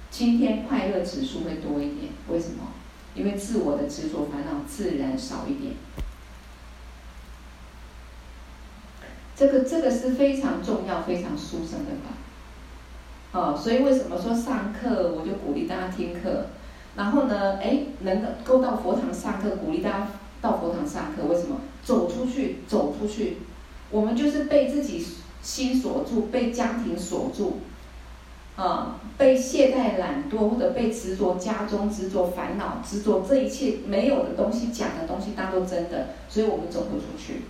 今天快乐指数会多一点。为什么？因为自我的执着烦恼自然少一点。这个这个是非常重要、非常殊胜的法。哦，所以为什么说上课我就鼓励大家听课，然后呢，哎，能够到佛堂上课，鼓励大家到佛堂上课。为什么？走出去，走出去，我们就是被自己。心锁住，被家庭锁住，啊，被懈怠懒惰，或者被执着家中执着烦恼执着这一切没有的东西讲的东西当做真的，所以我们走不出去。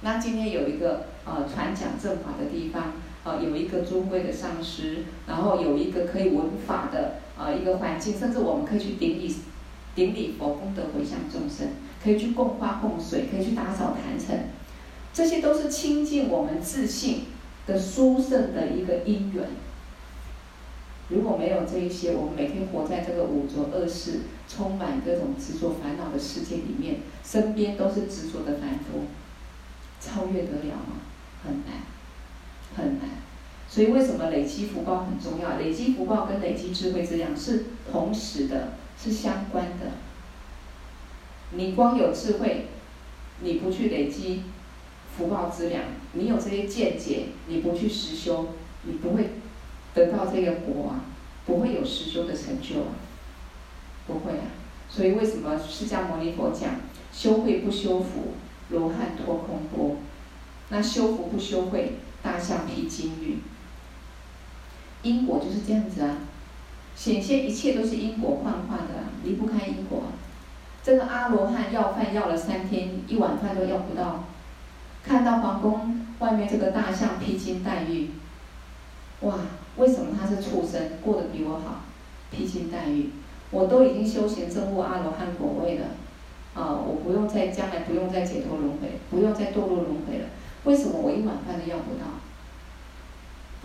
那今天有一个呃传讲正法的地方，呃有一个尊贵的上师，然后有一个可以闻法的呃一个环境，甚至我们可以去顶礼顶礼佛，功德回向众生，可以去供花供水，可以去打扫坛城。这些都是亲近我们自信的殊胜的一个因缘。如果没有这一些，我们每天活在这个五浊恶世、充满各种执着烦恼的世界里面，身边都是执着的凡夫，超越得了吗？很难，很难。所以为什么累积福报很重要？累积福报跟累积智慧之量是同时的，是相关的。你光有智慧，你不去累积。福报资粮，你有这些见解，你不去实修，你不会得到这个果啊，不会有实修的成就啊，不会啊。所以为什么释迦牟尼佛讲修慧不修福，罗汉脱空钵？那修福不修慧，大象披金玉。因果就是这样子啊，显现一切都是因果幻化的，离不开因果。这个阿罗汉要饭要了三天，一碗饭都要不到。看到皇宫外面这个大象披金戴玉，哇！为什么他是畜生，过得比我好？披金戴玉，我都已经修行证悟阿罗汉果位了，啊！我不用再将来不用再解脱轮回，不用再堕落轮回了。为什么我一碗饭都要不到？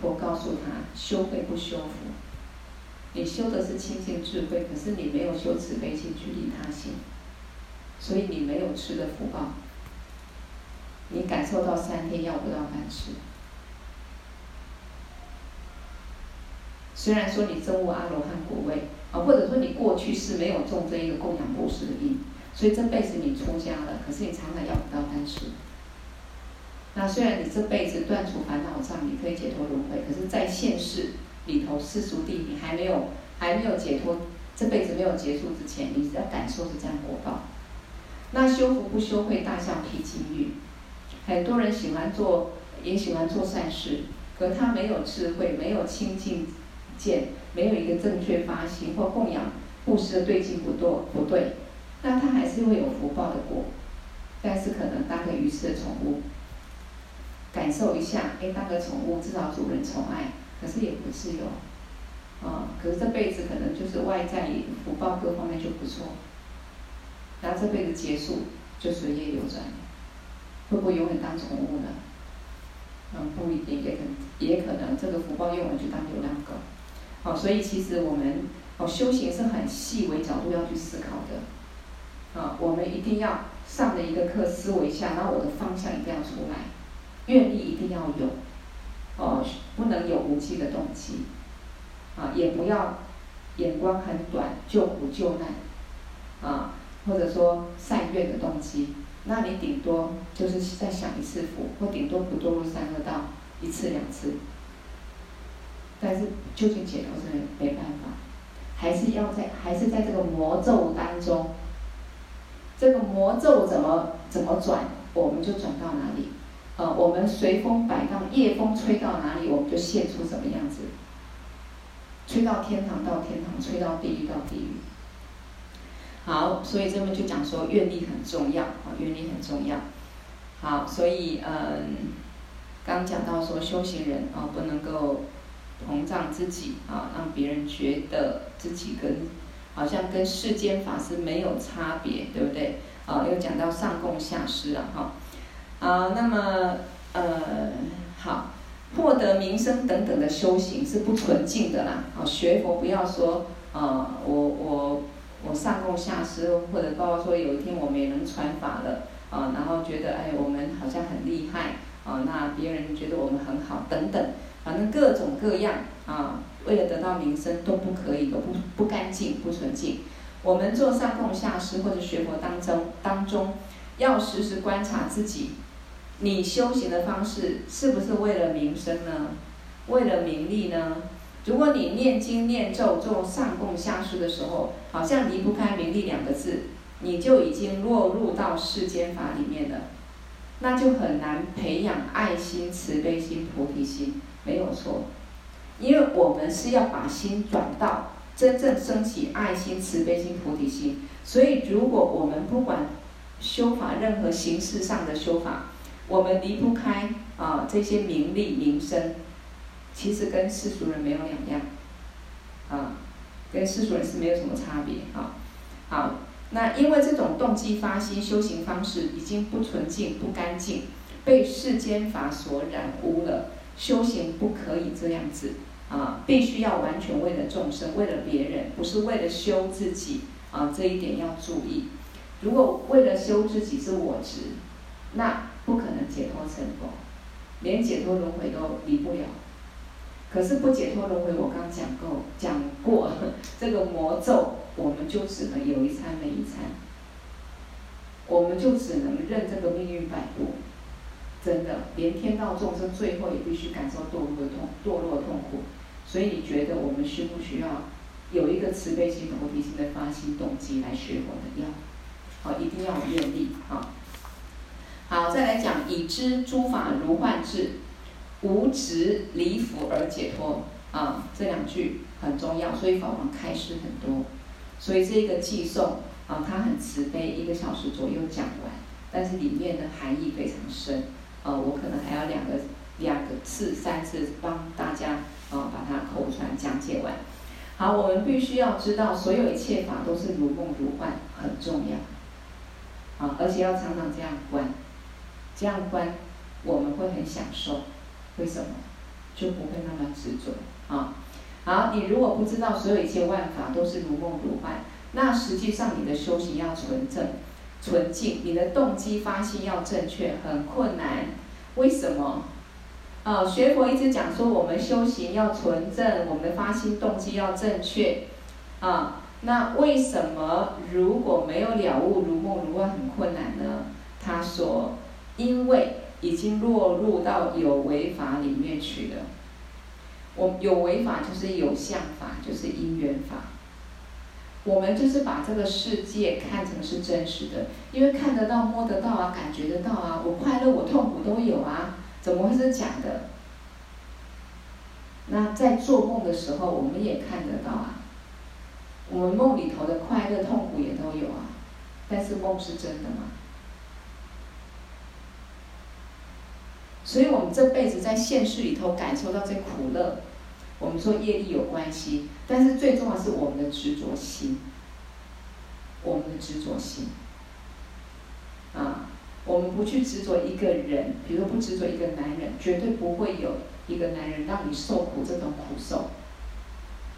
我告诉他：修慧不修福。你修的是清净智慧，可是你没有修慈悲心去利他心，所以你没有吃的福报。你感受到三天要不到饭吃，虽然说你证悟阿罗汉果位啊，或者说你过去是没有种这一个供养布施的因，所以这辈子你出家了，可是你常常要不到饭吃。那虽然你这辈子断除烦恼障，你可以解脱轮回，可是，在现世里头世俗地，你还没有 还没有解脱，这辈子没有结束之前，你要感受是这样果报。那修福不修慧，大象披金玉。很多人喜欢做，也喜欢做善事，可他没有智慧，没有清净见，没有一个正确发心或供养布施的对境不对不对，那他还是会有福报的果，但是可能当个愚痴的宠物，感受一下，哎，当个宠物至少主人宠爱，可是也不自由，啊，可是这辈子可能就是外在福报各方面就不错，然后这辈子结束就随业流转。会不会永远当宠物呢？嗯，不一定，也可能，也可能这个福报用完就当流浪狗。好，所以其实我们哦修行是很细微角度要去思考的。啊，我们一定要上的一个课，思维一下，然后我的方向一定要出来，愿力一定要有，哦，不能有无稽的动机，啊，也不要眼光很短，救苦救难，啊，或者说善愿的动机。那你顶多就是再享一次福，或顶多不堕入三恶道，一次两次。但是究竟解脱是没办法，还是要在还是在这个魔咒当中，这个魔咒怎么怎么转，我们就转到哪里，呃，我们随风摆荡，夜风吹到哪里，我们就现出什么样子。吹到天堂到天堂，吹到地狱到地狱。好，所以这边就讲说愿力很重要啊，愿力很重要。好，所以嗯，刚讲到说修行人啊，不能够膨胀自己啊，让别人觉得自己跟好像跟世间法是没有差别，对不对？啊，又讲到上供下施了哈。啊，那么呃，好。获得名声等等的修行是不纯净的啦。啊，学佛不要说，啊，我我我上供下施，或者包括说有一天我们也能传法了，啊，然后觉得哎，我们好像很厉害，啊，那别人觉得我们很好，等等，反正各种各样啊，为了得到名声都不可以，都不不干净，不纯净。我们做上供下施或者学佛当中当中，要时时观察自己。你修行的方式是不是为了名声呢？为了名利呢？如果你念经念咒做上供下施的时候，好像离不开名利两个字，你就已经落入到世间法里面了，那就很难培养爱心、慈悲心、菩提心，没有错。因为我们是要把心转到真正升起爱心、慈悲心、菩提心，所以如果我们不管修法任何形式上的修法，我们离不开啊这些名利名声，其实跟世俗人没有两样，啊，跟世俗人是没有什么差别啊。好，那因为这种动机发心修行方式已经不纯净不干净，被世间法所染污了。修行不可以这样子啊，必须要完全为了众生，为了别人，不是为了修自己啊，这一点要注意。如果为了修自己是我执，那。不可能解脱成功，连解脱轮回都离不了。可是不解脱轮回，我刚讲过，讲过 这个魔咒，我们就只能有一餐没一餐，我们就只能任这个命运摆布。真的，连天道众生最后也必须感受堕落的痛，堕落的痛苦。所以你觉得我们需不需要有一个慈悲心、菩提心的发心动机来学佛的？要，好，一定要有愿力啊。好，再来讲，已知诸法如幻智，无执离苦而解脱啊，这两句很重要，所以法王开示很多。所以这个偈颂啊，它很慈悲，一个小时左右讲完，但是里面的含义非常深呃，我可能还要两个两个次、三次帮大家啊把它口传讲解完。好，我们必须要知道，所有一切法都是如梦如幻，很重要啊，而且要常常这样观。这样观，我们会很享受，为什么？就不会那么执着啊。好，你如果不知道所有一切万法都是如梦如幻，那实际上你的修行要纯正、纯净，你的动机发心要正确，很困难。为什么？啊，学佛一直讲说我们修行要纯正，我们的发心动机要正确，啊，那为什么如果没有了悟如梦如幻很困难呢？他说。因为已经落入到有为法里面去了，我有为法就是有相法，就是因缘法。我们就是把这个世界看成是真实的，因为看得到、摸得到啊，感觉得到啊，我快乐、我痛苦都有啊，怎么会是假的？那在做梦的时候，我们也看得到啊，我们梦里头的快乐、痛苦也都有啊，但是梦是真的吗？所以，我们这辈子在现实里头感受到这苦乐，我们说业力有关系，但是最重要是我们的执着心，我们的执着心。啊，我们不去执着一个人，比如说不执着一个男人，绝对不会有一个男人让你受苦这种苦受；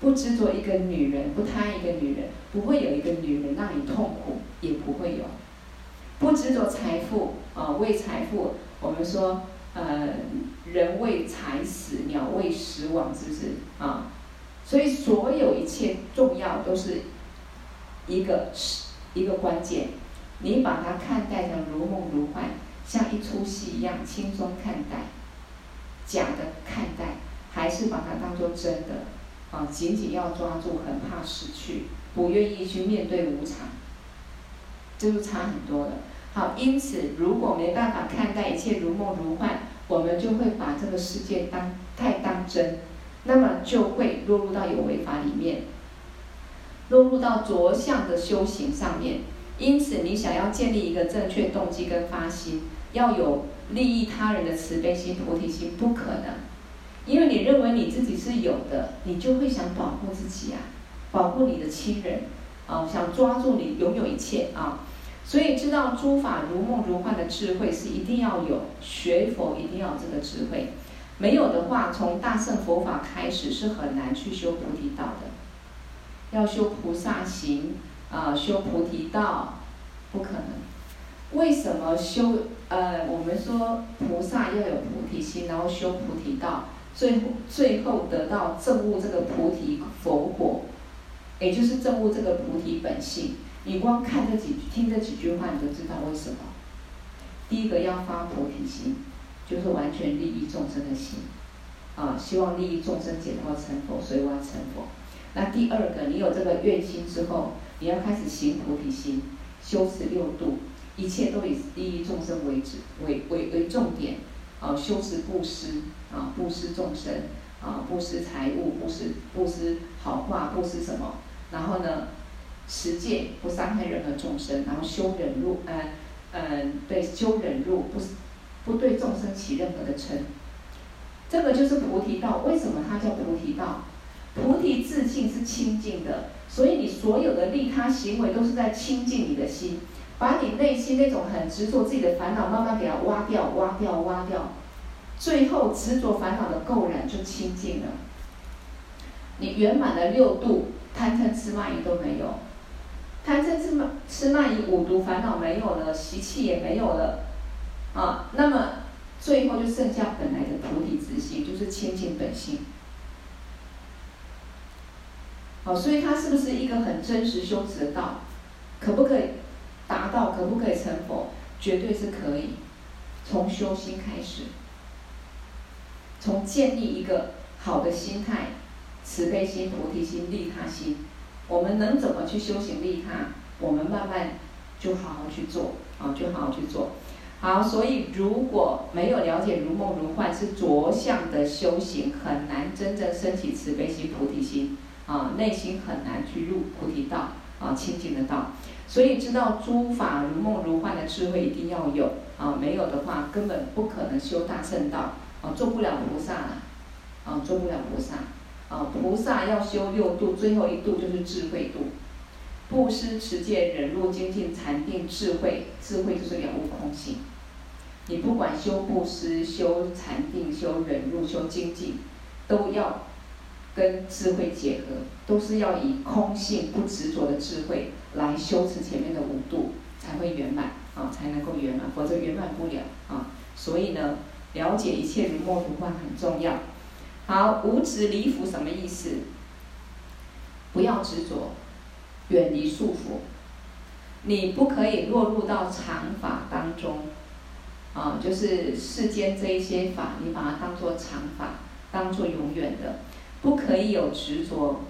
不执着一个女人，不贪一个女人，不会有一个女人让你痛苦，也不会有；不执着财富，啊，为财富，我们说。呃，人为财死，鸟为食亡，是不是啊？所以所有一切重要都是一个一个关键，你把它看待成如梦如幻，像一出戏一样轻松看待，假的看待，还是把它当做真的？啊，紧紧要抓住，很怕失去，不愿意去面对无常，这就差很多了。好，因此如果没办法看待一切如梦如幻，我们就会把这个世界当太当真，那么就会落入到有为法里面，落入到着相的修行上面。因此，你想要建立一个正确动机跟发心，要有利益他人的慈悲心、菩提心，不可能，因为你认为你自己是有的，你就会想保护自己啊，保护你的亲人，啊，想抓住你拥有一切啊。所以知道诸法如梦如幻的智慧是一定要有，学佛一定要有这个智慧，没有的话，从大乘佛法开始是很难去修菩提道的。要修菩萨行啊，修菩提道不可能。为什么修？呃，我们说菩萨要有菩提心，然后修菩提道，最后最后得到证悟这个菩提佛果，也就是证悟这个菩提本性。你光看这几，听这几句话，你就知道为什么。第一个要发菩提心，就是完全利益众生的心，啊，希望利益众生解脱成佛，所以我要成佛。那第二个，你有这个愿心之后，你要开始行菩提心，修持六度，一切都以利益众生为止，为为为重点，啊，修持布施，啊，布施众生，啊，布施财物，布施布施好话，布施什么？然后呢？持戒不伤害任何众生，然后修忍辱，嗯、呃、嗯、呃，对，修忍辱不不对众生起任何的嗔，这个就是菩提道。为什么它叫菩提道？菩提自性是清净的，所以你所有的利他行为都是在清净你的心，把你内心那种很执着自己的烦恼慢慢给它挖掉、挖掉、挖掉，最后执着烦恼的垢染就清净了。你圆满了六度，贪嗔痴慢疑都没有。贪嗔痴慢痴慢疑五毒烦恼没有了，习气也没有了，啊，那么最后就剩下本来的菩提之心，就是清净本性。好，所以它是不是一个很真实修持的道？可不可以达到？可不可以成佛？绝对是可以。从修心开始，从建立一个好的心态，慈悲心、菩提心、利他心。我们能怎么去修行利他？我们慢慢就好好去做啊，就好好去做。好，所以如果没有了解如梦如幻是着相的修行，很难真正升起慈悲心、菩提心啊，内心很难去入菩提道啊，清净的道。所以知道诸法如梦如幻的智慧一定要有啊，没有的话根本不可能修大乘道啊，做不了菩萨了啊，做不了菩萨。啊，菩萨要修六度，最后一度就是智慧度。布施、持戒、忍辱、精进、禅定、智慧，智慧就是了悟空性。你不管修布施、修禅定、修忍辱、修精进，都要跟智慧结合，都是要以空性不执着的智慧来修持前面的五度，才会圆满啊，才能够圆满，否则圆满不了啊。所以呢，了解一切如梦如幻很重要。好，无执离缚什么意思？不要执着，远离束缚。你不可以落入到常法当中，啊，就是世间这一些法，你把它当做常法，当做永远的，不可以有执着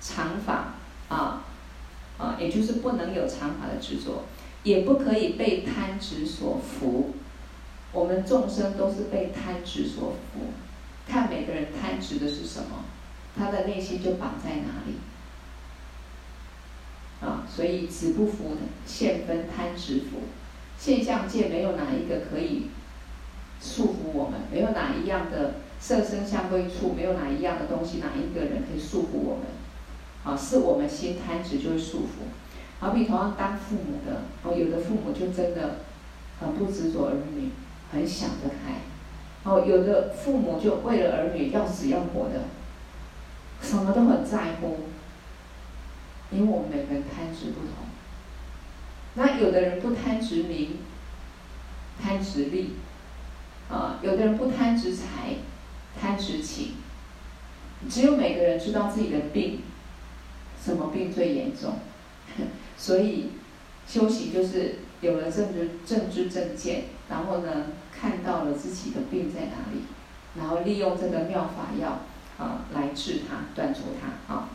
常法，啊，啊，也就是不能有常法的执着，也不可以被贪执所缚。我们众生都是被贪执所缚。看每个人贪执的是什么，他的内心就绑在哪里。啊，所以执不服现分贪执缚，现象界没有哪一个可以束缚我们，没有哪一样的色身相归处，没有哪一样的东西，哪一个人可以束缚我们？啊，是我们心贪执就会束缚。好比同样当父母的，哦，有的父母就真的很不执着儿女，很想得开。哦，有的父母就为了儿女要死要活的，什么都很在乎，因为我们每个人贪执不同。那有的人不贪执名，贪执利，啊，有的人不贪执财，贪执情。只有每个人知道自己的病，什么病最严重，所以修行就是有了正知正知正见，然后呢，看到了自己的病在哪里，然后利用这个妙法药啊来治它，断除它啊。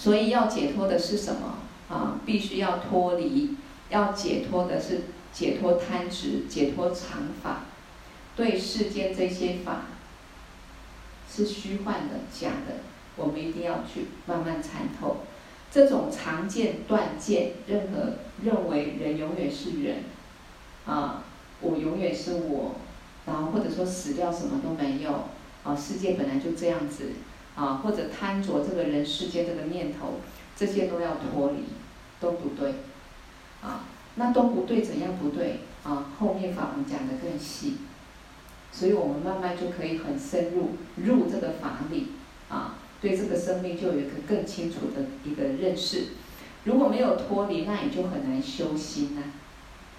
所以要解脱的是什么啊？必须要脱离，要解脱的是解脱贪执，解脱常法，对世间这些法是虚幻的、假的，我们一定要去慢慢参透。这种常见断见，任何认为人永远是人，啊，我永远是我，然后或者说死掉什么都没有，啊，世界本来就这样子，啊，或者贪着这个人世间这个念头，这些都要脱离，都不对，啊，那都不对，怎样不对？啊，后面法文讲得更细，所以我们慢慢就可以很深入入这个法理，啊。对这个生命就有一个更清楚的一个认识。如果没有脱离，那你就很难修心呐、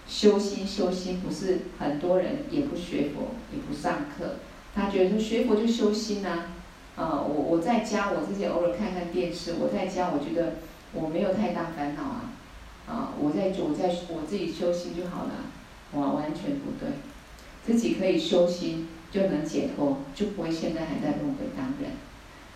修心修心不是很多人也不学佛，也不上课，他觉得说学佛就修心呐、啊，我我在家我自己偶尔看看电视，我在家我觉得我没有太大烦恼啊。啊，我在我在我自己修心就好了。哇，完全不对，自己可以修心就能解脱，就不会现在还在轮回当人。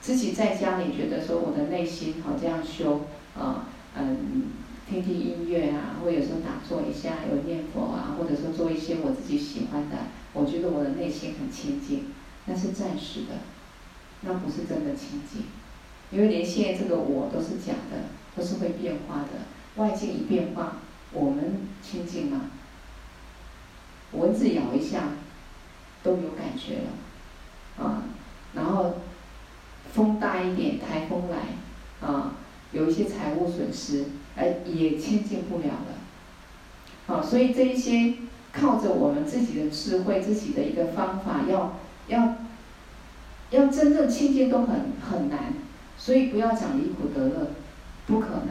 自己在家里觉得说我的内心好这样修，啊，嗯，听听音乐啊，或有时候打坐一下，有念佛啊，或者说做一些我自己喜欢的，我觉得我的内心很清净，那是暂时的，那不是真的清净，因为连现在这个我都是假的，都是会变化的，外界一变化，我们清净吗？蚊子咬一下，都有感觉了，啊，然后。风大一点，台风来，啊，有一些财务损失，哎，也清净不了了。好，所以这一些靠着我们自己的智慧，自己的一个方法，要要要真正清净都很很难。所以不要讲离苦得乐，不可能。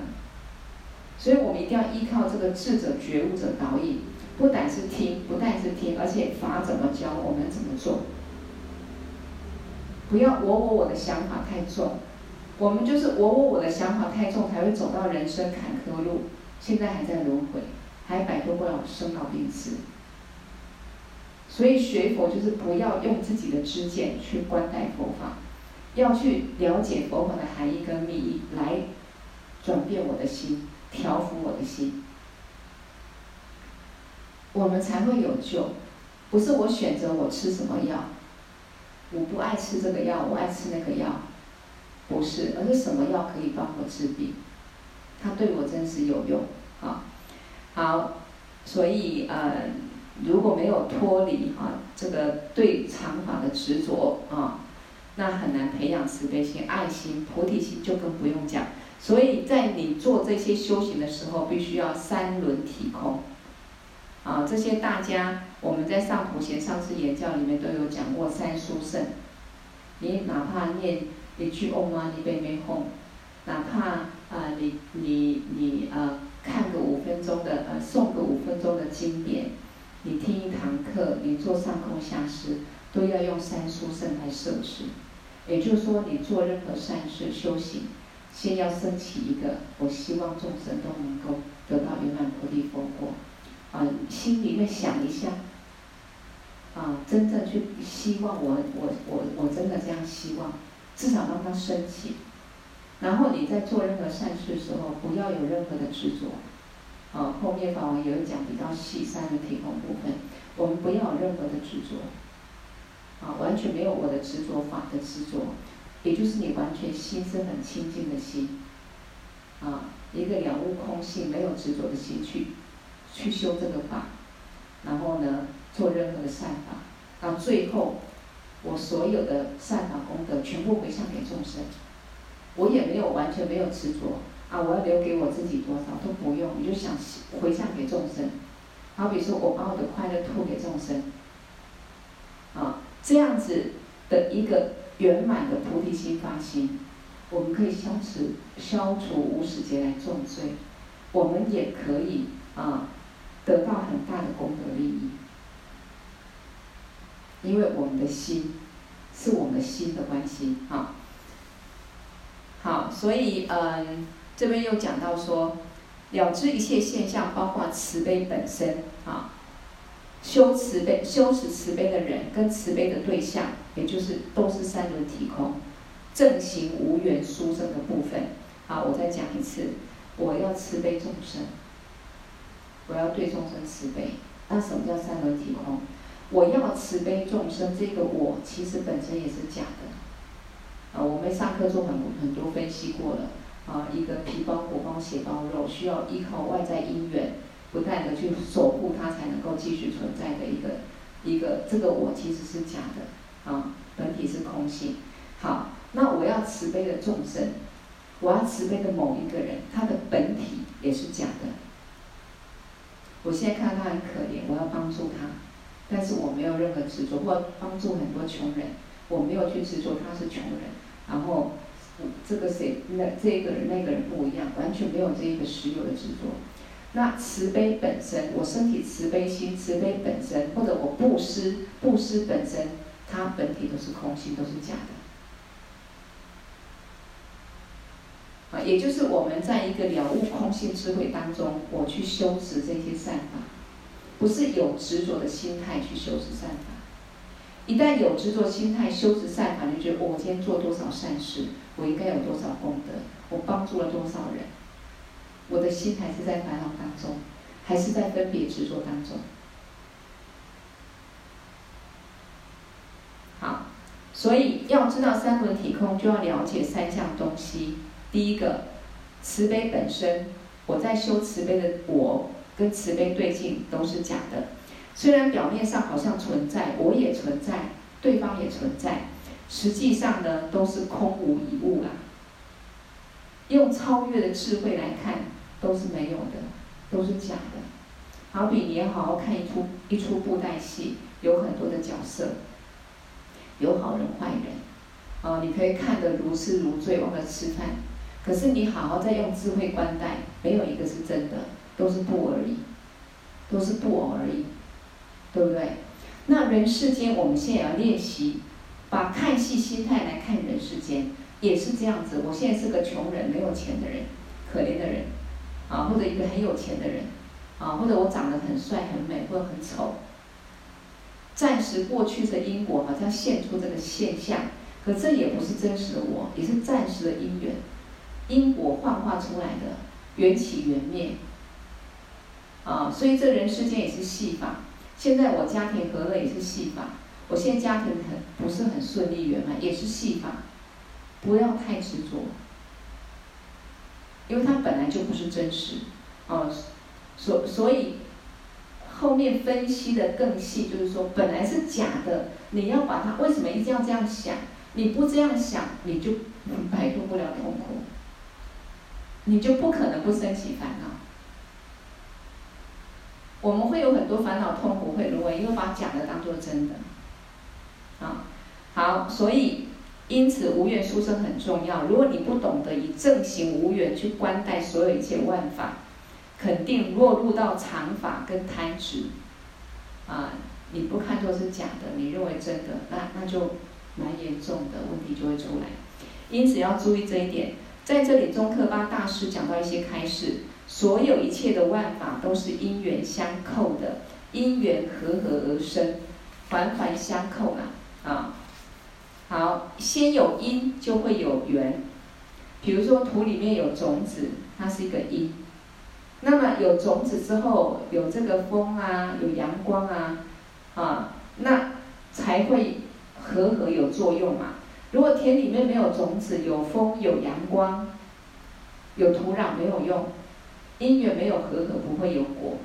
所以我们一定要依靠这个智者、觉悟者导引，不但是听，不但是听，而且法怎么教，我们怎么做。不要我我我的想法太重，我们就是我我我的想法太重，才会走到人生坎坷路，现在还在轮回，还摆脱不了生老病死。所以学佛就是不要用自己的知见去观待佛法，要去了解佛法的含义跟利益，来转变我的心，调伏我的心，我们才会有救。不是我选择我吃什么药。我不爱吃这个药，我爱吃那个药，不是，而是什么药可以帮我治病，它对我真是有用啊！好，所以呃，如果没有脱离啊这个对常法的执着啊，那很难培养慈悲心、爱心、菩提心，就更不用讲。所以在你做这些修行的时候，必须要三轮体空。啊，这些大家我们在上普贤上师言教里面都有讲过三殊胜。你哪怕念一句嗡嘛呢呗咪吽，哪怕啊、你你你呃看个五分钟的呃诵个五分钟的经典，你听一堂课，你做上空下施，都要用三殊胜来摄持。也就是说，你做任何善事修行，先要升起一个，我希望众生都能够得到圆满菩提佛果。啊，心里面想一下，啊，真正去希望我我我我真的这样希望，至少让它升起。然后你在做任何善事的时候，不要有任何的执着。啊，后面法文也有讲比较细三个体空部分，我们不要有任何的执着。啊，完全没有我的执着法的执着，也就是你完全心是很清净的心。啊，一个了悟空性，没有执着的心去。去修这个法，然后呢，做任何的善法，到最后，我所有的善法功德全部回向给众生，我也没有完全没有执着啊，我要留给我自己多少都不用，你就想回向给众生，好比说我把我的快乐吐给众生，啊，这样子的一个圆满的菩提心发心，我们可以消除消除无始劫来重罪，我们也可以啊。得到很大的功德利益，因为我们的心是我们的心的关系啊。好，所以嗯，这边又讲到说，了知一切现象，包括慈悲本身啊。修慈悲、修持慈悲的人跟慈悲的对象，也就是都是三轮体空，正行无缘殊胜的部分。好，我再讲一次，我要慈悲众生，我要对众生慈悲。那什么叫三轮体空？我要慈悲众生，这个我其实本身也是假的。啊，我们上课做很很多分析过了。啊，一个皮包骨包血包肉，需要依靠外在因缘，不断的去守护它，才能够继续存在的一个一个这个我其实是假的。啊，本体是空性。好，那我要慈悲的众生，我要慈悲的某一个人，他的本体也是假的。我现在看他很可怜，我要帮助他。但是我没有任何执着，或帮助很多穷人，我没有去执着他是穷人，然后这个谁那这个人那个人不一样，完全没有这一个实有的执着。那慈悲本身，我身体慈悲心，慈悲本身，或者我布施，布施本身，它本体都是空性，都是假的。啊，也就是我们在一个了悟空性智慧当中，我去修持这些善法。不是有执着的心态去修持善法，一旦有执着心态修持善法，你就觉得我今天做多少善事，我应该有多少功德，我帮助了多少人，我的心还是在烦恼当中，还是在分别执着当中。好，所以要知道三轮体空，就要了解三项东西。第一个，慈悲本身，我在修慈悲的我。跟慈悲对境都是假的，虽然表面上好像存在，我也存在，对方也存在，实际上呢都是空无一物啦。用超越的智慧来看，都是没有的，都是假的。好比你要好好看一出一出布袋戏，有很多的角色，有好人坏人，哦，你可以看得如痴如醉，忘了吃饭。可是你好好再用智慧观待，没有一个是真的。都是布而已，都是布偶而已，对不对？那人世间，我们现在要练习，把看戏心态来看人世间，也是这样子。我现在是个穷人，没有钱的人，可怜的人，啊，或者一个很有钱的人，啊，或者我长得很帅很美，或者很丑。暂时过去的因果好像现出这个现象，可这也不是真实的我，也是暂时的因缘，因果幻化出来的，缘起缘灭。啊，所以这人世间也是戏法。现在我家庭和乐也是戏法。我现在家庭很不是很顺利圆满，也是戏法。不要太执着，因为它本来就不是真实。啊，所所以后面分析的更细，就是说本来是假的，你要把它为什么一定要这样想？你不这样想，你就摆脱不了痛苦，你就不可能不生起烦恼。我们会有很多烦恼痛苦会沦为，因为把假的当做真的。啊，好，所以因此无缘殊胜很重要。如果你不懂得以正行无缘去观待所有一切万法，肯定落入到常法跟贪执。啊，你不看作是假的，你认为真的，那那就蛮严重的问题就会出来。因此要注意这一点。在这里，宗喀巴大师讲到一些开示。所有一切的万法都是因缘相扣的，因缘和合而生，环环相扣嘛。啊，好，先有因就会有缘。比如说土里面有种子，它是一个因。那么有种子之后，有这个风啊，有阳光啊，啊，那才会和合有作用嘛。如果田里面没有种子，有风有阳光，有土壤没有用。因缘没有和合，不会有果，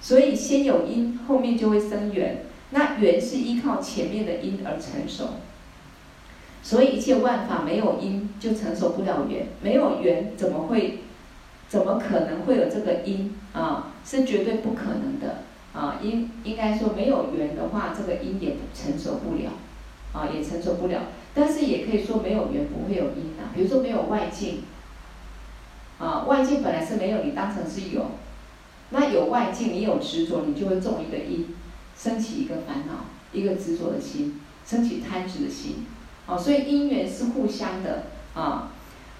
所以先有因，后面就会生缘。那缘是依靠前面的因而成熟，所以一切万法没有因就成熟不了缘，没有缘怎么会，怎么可能会有这个因啊？是绝对不可能的啊！应应该说没有缘的话，这个因也成熟不了啊，也成熟不了。但是也可以说没有缘不会有因啊，比如说没有外境。啊，外境本来是没有，你当成是有，那有外境，你有执着，你就会种一个因，升起一个烦恼，一个执着的心，升起贪执的心。哦，所以因缘是互相的啊，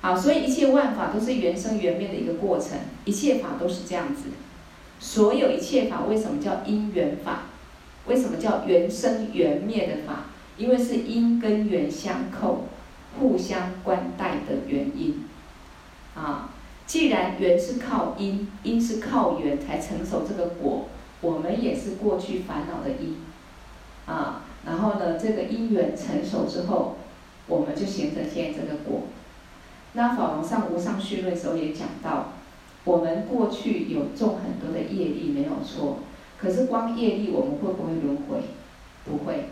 好，所以一切万法都是缘生缘灭的一个过程，一切法都是这样子。所有一切法为什么叫因缘法？为什么叫缘生缘灭的法？因为是因跟缘相扣，互相关带的原因。啊，既然缘是靠因，因是靠缘才成熟这个果，我们也是过去烦恼的因。啊，然后呢，这个因缘成熟之后，我们就形成现在这个果。那法王上无上序论时候也讲到，我们过去有种很多的业力没有错，可是光业力我们会不会轮回？不会。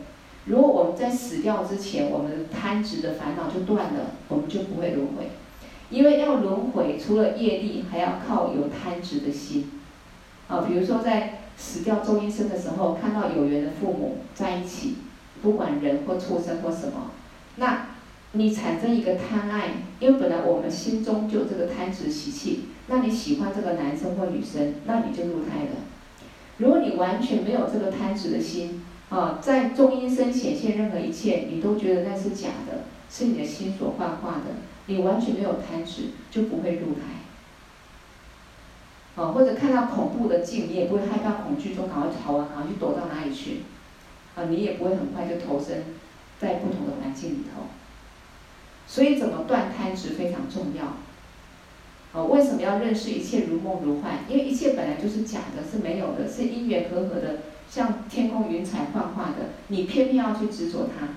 如果我们在死掉之前，我们贪执的烦恼就断了，我们就不会轮回。因为要轮回，除了业力，还要靠有贪执的心。啊，比如说在死掉中阴身的时候，看到有缘的父母在一起，不管人或畜生或什么，那你产生一个贪爱，因为本来我们心中就有这个贪执习气，那你喜欢这个男生或女生，那你就入胎了。如果你完全没有这个贪执的心，啊，在中阴身显现任何一切，你都觉得那是假的，是你的心所幻化的，你完全没有贪执，就不会入胎。啊，或者看到恐怖的境，你也不会害怕恐惧中赶快逃啊，赶快去躲到哪里去，啊，你也不会很快就投身在不同的环境里头。所以，怎么断贪执非常重要。啊，为什么要认识一切如梦如幻？因为一切本来就是假的，是没有的，是因缘和合的。像天空云彩幻化的，你偏偏要去执着它，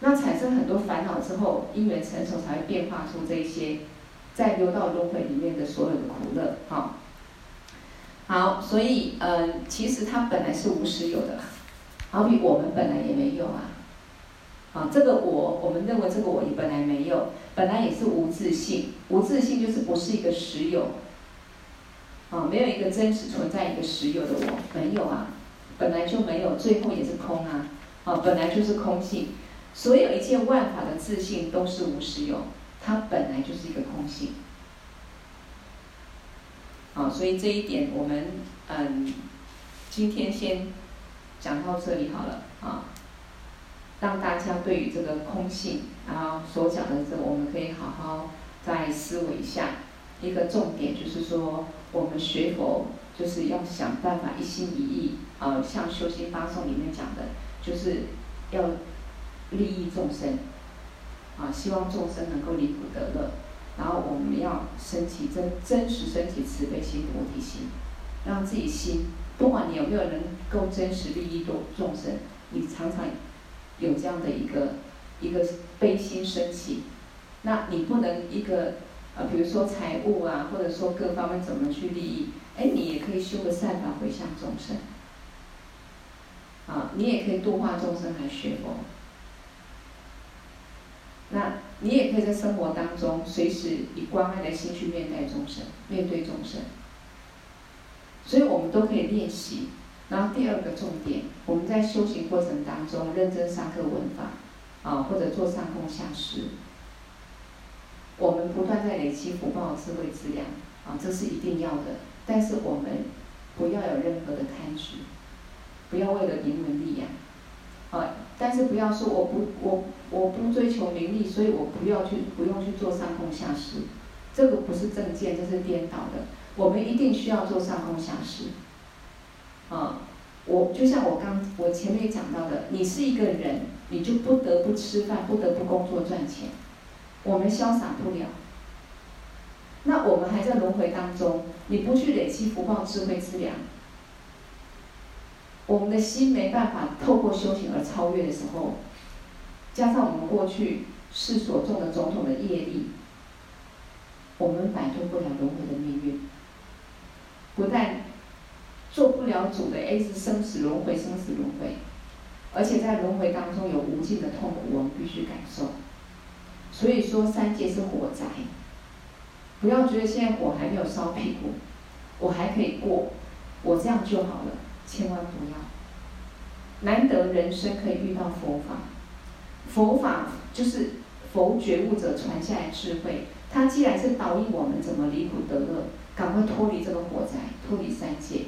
那产生很多烦恼之后，因缘成熟才会变化出这些，在六道轮回里面的所有的苦乐。好，好，所以呃，其实它本来是无实有的，好比我们本来也没有啊，啊，这个我，我们认为这个我也本来没有，本来也是无自信，无自信就是不是一个实有，啊，没有一个真实存在一个实有的我，没有啊。本来就没有，最后也是空啊！啊，本来就是空性，所有一切万法的自信都是无实有，它本来就是一个空性。啊，所以这一点我们嗯，今天先讲到这里好了啊，让大家对于这个空性，然后所讲的这个，我们可以好好再思维一下。一个重点就是说，我们学佛就是要想办法一心一意。呃，像修心八颂里面讲的，就是要利益众生，啊，希望众生能够离苦得乐，然后我们要升起真真实升起慈悲心、菩提心，让自己心，不管你有没有能够真实利益众众生，你常常有这样的一个一个悲心升起，那你不能一个呃，比如说财物啊，或者说各方面怎么去利益，哎，你也可以修个善法回向众生。啊，你也可以度化众生来学佛。那你也可以在生活当中随时以关爱的心去面对众生，面对众生。所以我们都可以练习。然后第二个重点，我们在修行过程当中认真上课闻法，啊，或者做上供下施，我们不断在累积福报、智慧资粮，啊，这是一定要的。但是我们不要有任何的贪执。不要为了名闻利养，啊！但是不要说我不我我不追求名利，所以我不要去不用去做上供下施，这个不是正见，这是颠倒的。我们一定需要做上供下施，啊！我就像我刚我前面讲到的，你是一个人，你就不得不吃饭，不得不工作赚钱，我们潇洒不了。那我们还在轮回当中，你不去累积福报、智慧资粮。我们的心没办法透过修行而超越的时候，加上我们过去世所种的种种的业力，我们摆脱不了轮回的命运。不但做不了主的，A 是生死轮回，生死轮回，而且在轮回当中有无尽的痛苦，我们必须感受。所以说三界是火宅，不要觉得现在火还没有烧屁股，我还可以过，我这样就好了。千万不要！难得人生可以遇到佛法，佛法就是佛觉悟者传下来智慧。它既然是导引我们怎么离苦得乐，赶快脱离这个火灾，脱离三界。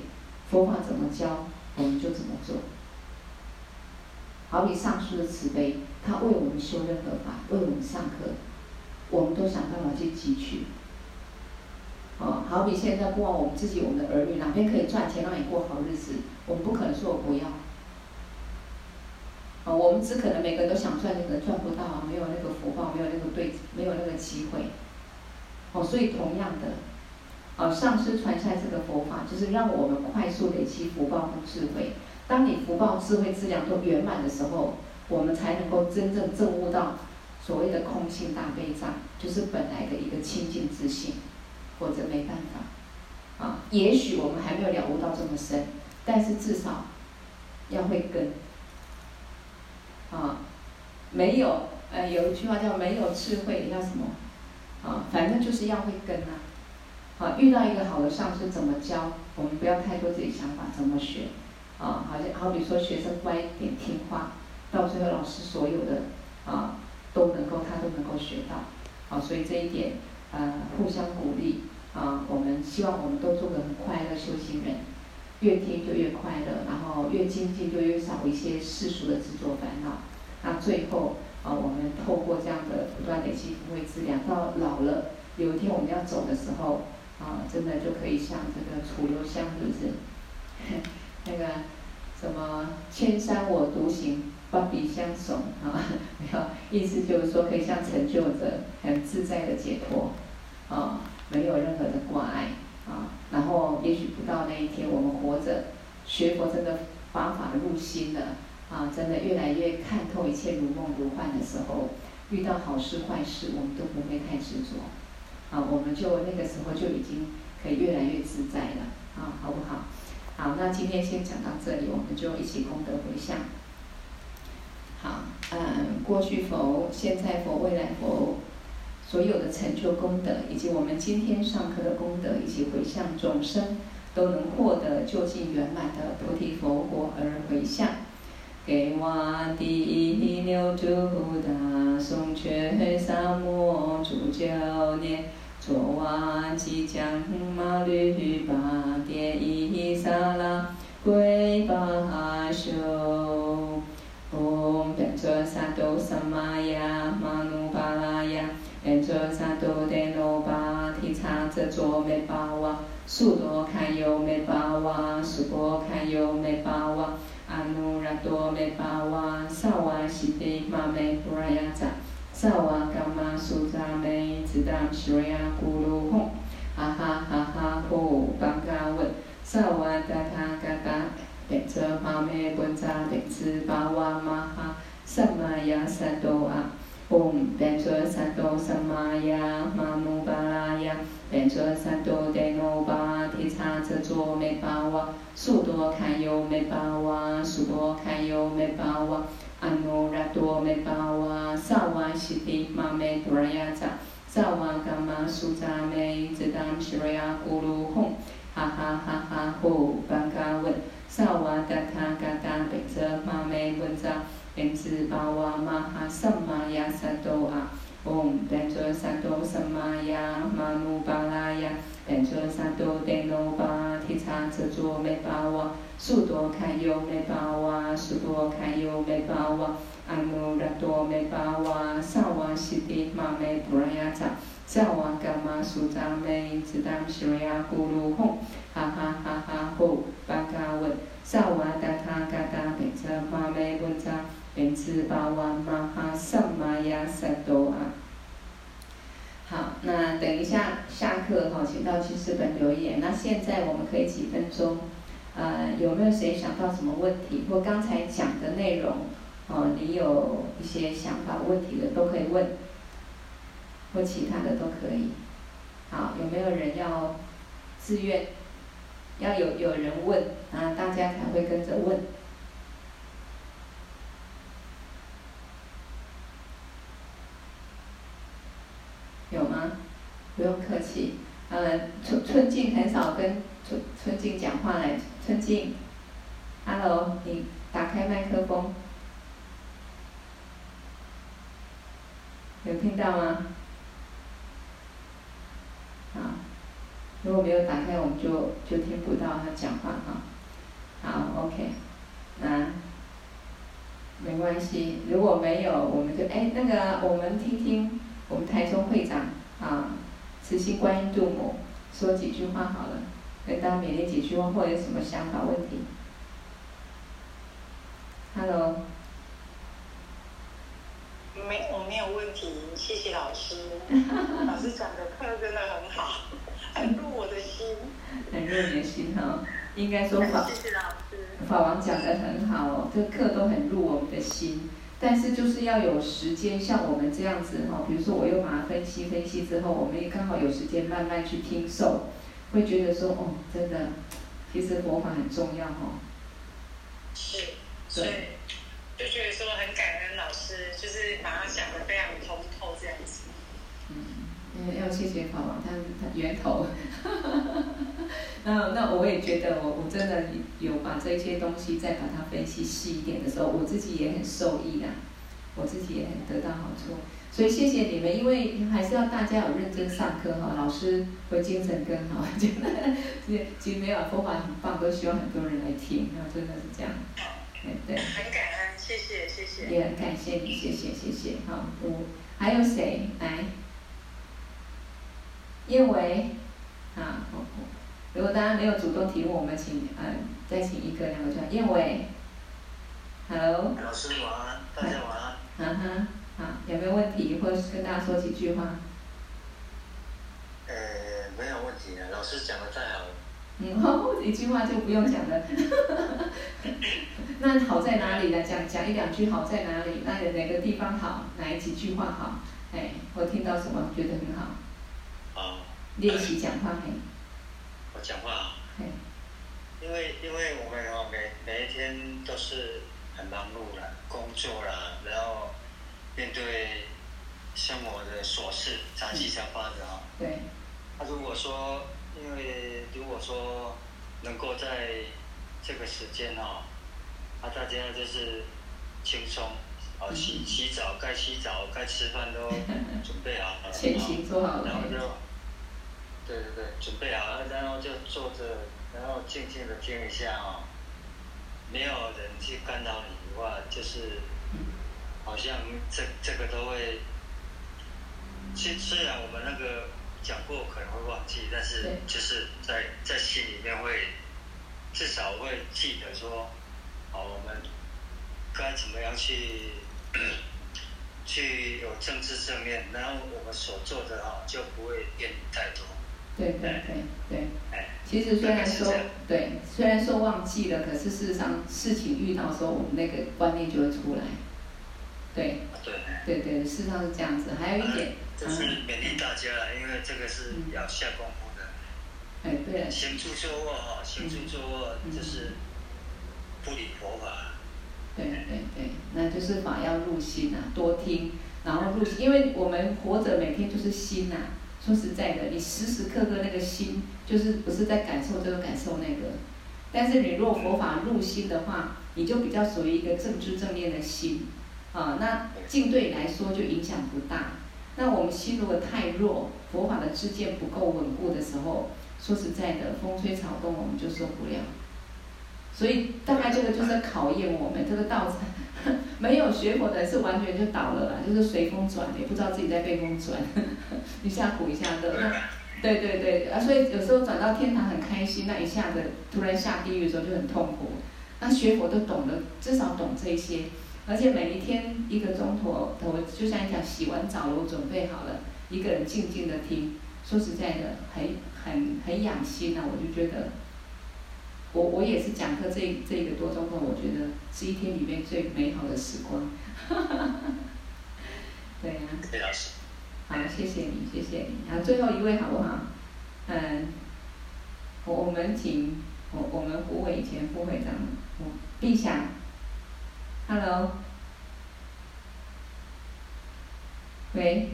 佛法怎么教，我们就怎么做。好比上师的慈悲，他为我们修任何法，为我们上课，我们都想办法去汲取。哦，好比现在不管我们自己，我们的儿女哪边可以赚钱让你过好日子，我们不可能说我不要，啊，我们只可能每个人都想赚，可能赚不到，没有那个福报，没有那个对，没有那个机会。哦，所以同样的，啊，上师传下这个佛法，就是让我们快速累积福报和智慧。当你福报、智慧、资粮都圆满的时候，我们才能够真正证悟到所谓的空性大悲藏，就是本来的一个清净自性。或者没办法，啊，也许我们还没有了悟到这么深，但是至少要会跟，啊，没有，呃，有一句话叫没有智慧叫什么？啊，反正就是要会跟啊，啊，遇到一个好的上司怎么教，我们不要太多自己想法，怎么学，啊，好像好比说学生乖一点听话，到最后老师所有的啊都能够他都能够学到，啊，所以这一点。呃，互相鼓励啊！我们希望我们都做个很快乐修行人，越听就越快乐，然后越精进就越少一些世俗的执着烦恼。那最后啊，我们透过这样的不断累积福慧资粮，到老了有一天我们要走的时候啊，真的就可以像这个楚留香，是不是？那个什么千山我独行。不必相送啊，没有意思就是说可以像成就者很自在的解脱啊，没有任何的挂碍啊。然后也许不到那一天，我们活着学佛真的法法入心了啊，真的越来越看透一切如梦如幻的时候，遇到好事坏事我们都不会太执着啊，我们就那个时候就已经可以越来越自在了啊，好不好？好，那今天先讲到这里，我们就一起功德回向。好，嗯，过去佛、现在佛、未来佛，所有的成就功德，以及我们今天上课的功德，以及回向众生，都能获得究竟圆满的菩提佛果而回向。给我第一牛犊大松却沙摩主教念，卓瓦吉将马律巴迭伊萨拉归巴修。唵，变都萨埵萨玛呀，玛努巴拉呀，变作萨埵德罗巴提叉遮卓美巴哇，苏多堪尤美巴哇，苏波堪尤美巴哇，阿努拉多美巴哇，萨瓦西迪玛美布拉雅扎，萨瓦伽玛苏扎美，兹达西瑞亚咕噜吽，哈萨。玛美本扎定兹巴哇玛哈萨玛呀萨埵啊，唵，变作萨埵萨玛呀玛努巴拉呀，变作萨埵德罗巴提叉遮卓美巴哇，苏多堪尤美巴哇，苏多堪尤美巴哇，阿努拉多美巴哇，萨瓦西提玛美多拉雅扎，萨瓦伽玛苏扎美，兹达米西瑞亚咕噜吽，哈哈哈哈呼，巴嘎文。萨瓦达他嘎达贝遮玛美文扎，变兹巴哇玛哈萨玛呀萨埵啊，唵，变作萨埵萨玛呀玛努巴拉呀，变作萨埵德罗巴提叉遮卓美巴哇，苏多堪尤美巴哇，苏多堪尤美巴哇，阿努拉多美巴哇，萨瓦西迪玛美布拉雅扎，萨瓦伽玛苏扎美，兹达米西瑞亚咕噜吽。哈哈哈哈！呼，巴嘎文，萨瓦达他嘎达贝遮玛美文扎，变兹巴哇玛哈萨玛雅萨多啊。好，那等一下下课哈，请到记事本留言。那现在我们可以几分钟？呃，有没有谁想到什么问题？或刚才讲的内容，哦，你有一些想法、问题的都可以问，或其他的都可以。好，有没有人要自愿？要有有人问啊，大家才会跟着问。有吗？不用客气。呃，春春静很少跟春春静讲话来，春静，Hello，你打开麦克风，有听到吗？好。如果没有打开，我们就就听不到他讲话哈。好，OK，那没关系。如果没有，我们就哎那个，我们听听我们台中会长啊，慈心观音度母说几句话好了，跟大家勉励几句话，或有什么想法问题。Hello，没有没有问题，谢谢老师，老师讲的课真的很好，很入我的心，很入你的心哈、应该说法，谢谢老师，法王讲的很好哦，这课都很入我们的心。但是就是要有时间，像我们这样子哈，比如说我又把它分析分析之后，我们也刚好有时间慢慢去听受，会觉得说哦，真的，其实佛法很重要哈。是，对，就觉得说很感恩老师，就是把它讲得非常通透这样子。嗯，要谢谢法王，他他源头。那那我也觉得我我真的有把这些东西再把它分析细一点的时候，我自己也很受益啊，我自己也很得到好处。所以谢谢你们，因为还是要大家有认真上课哈，老师会精神更好。真的，其实没有佛法很棒，都希望很多人来听，然后真的是这样。对，很感恩，谢谢谢谢。也很感谢你，谢谢谢谢。好，我还有谁来？叶维，啊，如果大家没有主动提问，我们请嗯，再请一个两个转。叶维，Hello。老师晚安，大家晚安。嗯哼，好，有没有问题，或者是跟大家说几句话？呃，没有问题了，老师讲的太好了。嗯，好，一句话就不用讲了。那好在哪里呢？讲讲一两句好在哪里？那有哪个地方好？哪几句话好？哎，我听到什么觉得很好？好。练习讲话嘿。我讲话啊。嘿。因为因为我们哦每每一天都是很忙碌的工作啦，然后面对生活的琐事，杂七杂八的啊。对。他如果说，因为如果说能够在这个时间哦，啊大家就是轻松，啊洗洗澡该洗澡该吃饭都准备好了，前行做好了，然后就。对对对，准备好了，然后就坐着，然后静静的听一下哦，没有人去干扰你的话，就是，好像这这个都会，虽虽然我们那个讲过可能会忘记，但是就是在在心里面会，至少会记得说，好，我们该怎么样去，去有政治正面，然后我们所做的哈就不会变太多。对对对对，其实虽然说对，虽然说忘记了，可是事实上事情遇到的时候，我们那个观念就会出来。对。对。对对，事实上是这样子。还有一点，就是勉励大家了，因为这个是要下功夫的。哎，对。行住坐卧哈，行住坐卧就是不理佛法。对对对，那就是法要入心啊，多听，然后入心，因为我们活着每天就是心呐。说实在的，你时时刻刻那个心，就是不是在感受这个感受那个。但是你若佛法入心的话，你就比较属于一个正知正念的心，啊，那境对你来说就影响不大。那我们心如果太弱，佛法的知见不够稳固的时候，说实在的，风吹草动我们就受不了。所以大概这个就是考验我们这个道场，没有学佛的是完全就倒了啦，就是随风转，也不知道自己在被风转，一下苦一下乐。对对对啊，所以有时候转到天堂很开心，那一下子突然下地狱的时候就很痛苦。那学佛都懂得，至少懂这些，而且每一天一个钟头，我就像你讲，洗完澡了，我准备好了，一个人静静的听，说实在的，很很很养心啊，我就觉得。我我也是讲课这这一个多钟头，我觉得是一天里面最美好的时光。对呀、啊。好，谢谢你，谢谢你。啊，最后一位好不好？嗯，我我们请我我们胡伟前副会长，我陛下。Hello。喂。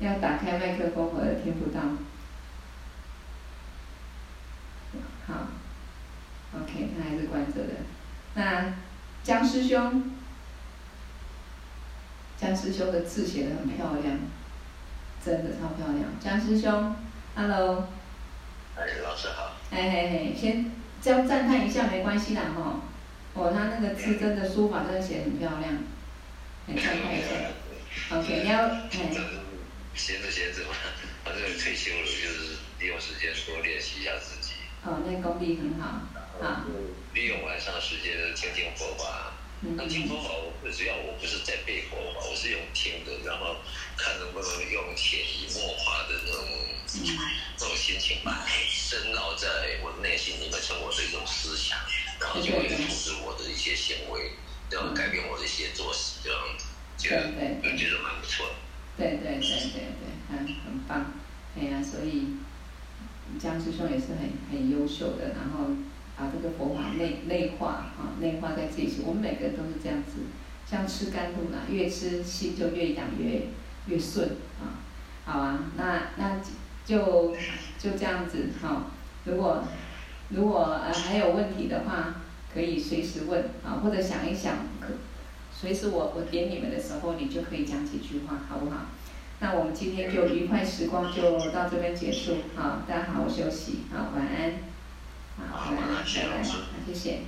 要打开麦克风，我也听不到。好。OK，他还是关着的。那江师兄，江师兄的字写的很漂亮，真的超漂亮。江师兄，Hello。哎，老师好。嘿嘿嘿，先这样赞叹一下没关系啦哈。哦，他那个字真的书法真的写得很漂亮，很赞叹一下。OK，你要哎。闲着闲着嘛，反正退休了，就是利用时间多练习一下自己。哦，那功力很好。啊，利用晚上的时间听听佛法，那听佛法，我最主要我不是在背佛法，我是用听的，然后看能不能用潜移默化的那种那种心情吧深烙在我内心里面，成我的一种思想，然后就会促使我的一些行为，然后改变我的一些作息，这样子，觉得我觉得蛮不错的。对对对对对，很很棒，哎呀，所以江师兄也是很很优秀的，然后把这个佛法内内化啊，内化在自己心。我们每个人都是这样子，像吃甘露嘛，越吃心就越养越越顺啊。好啊，那那就就这样子哈。如果如果呃还有问题的话，可以随时问啊，或者想一想可。随时我我点你们的时候，你就可以讲几句话，好不好？那我们今天就愉快时光就到这边结束。好，大家好好休息。好，晚安。好，晚安。拜拜。好，谢谢。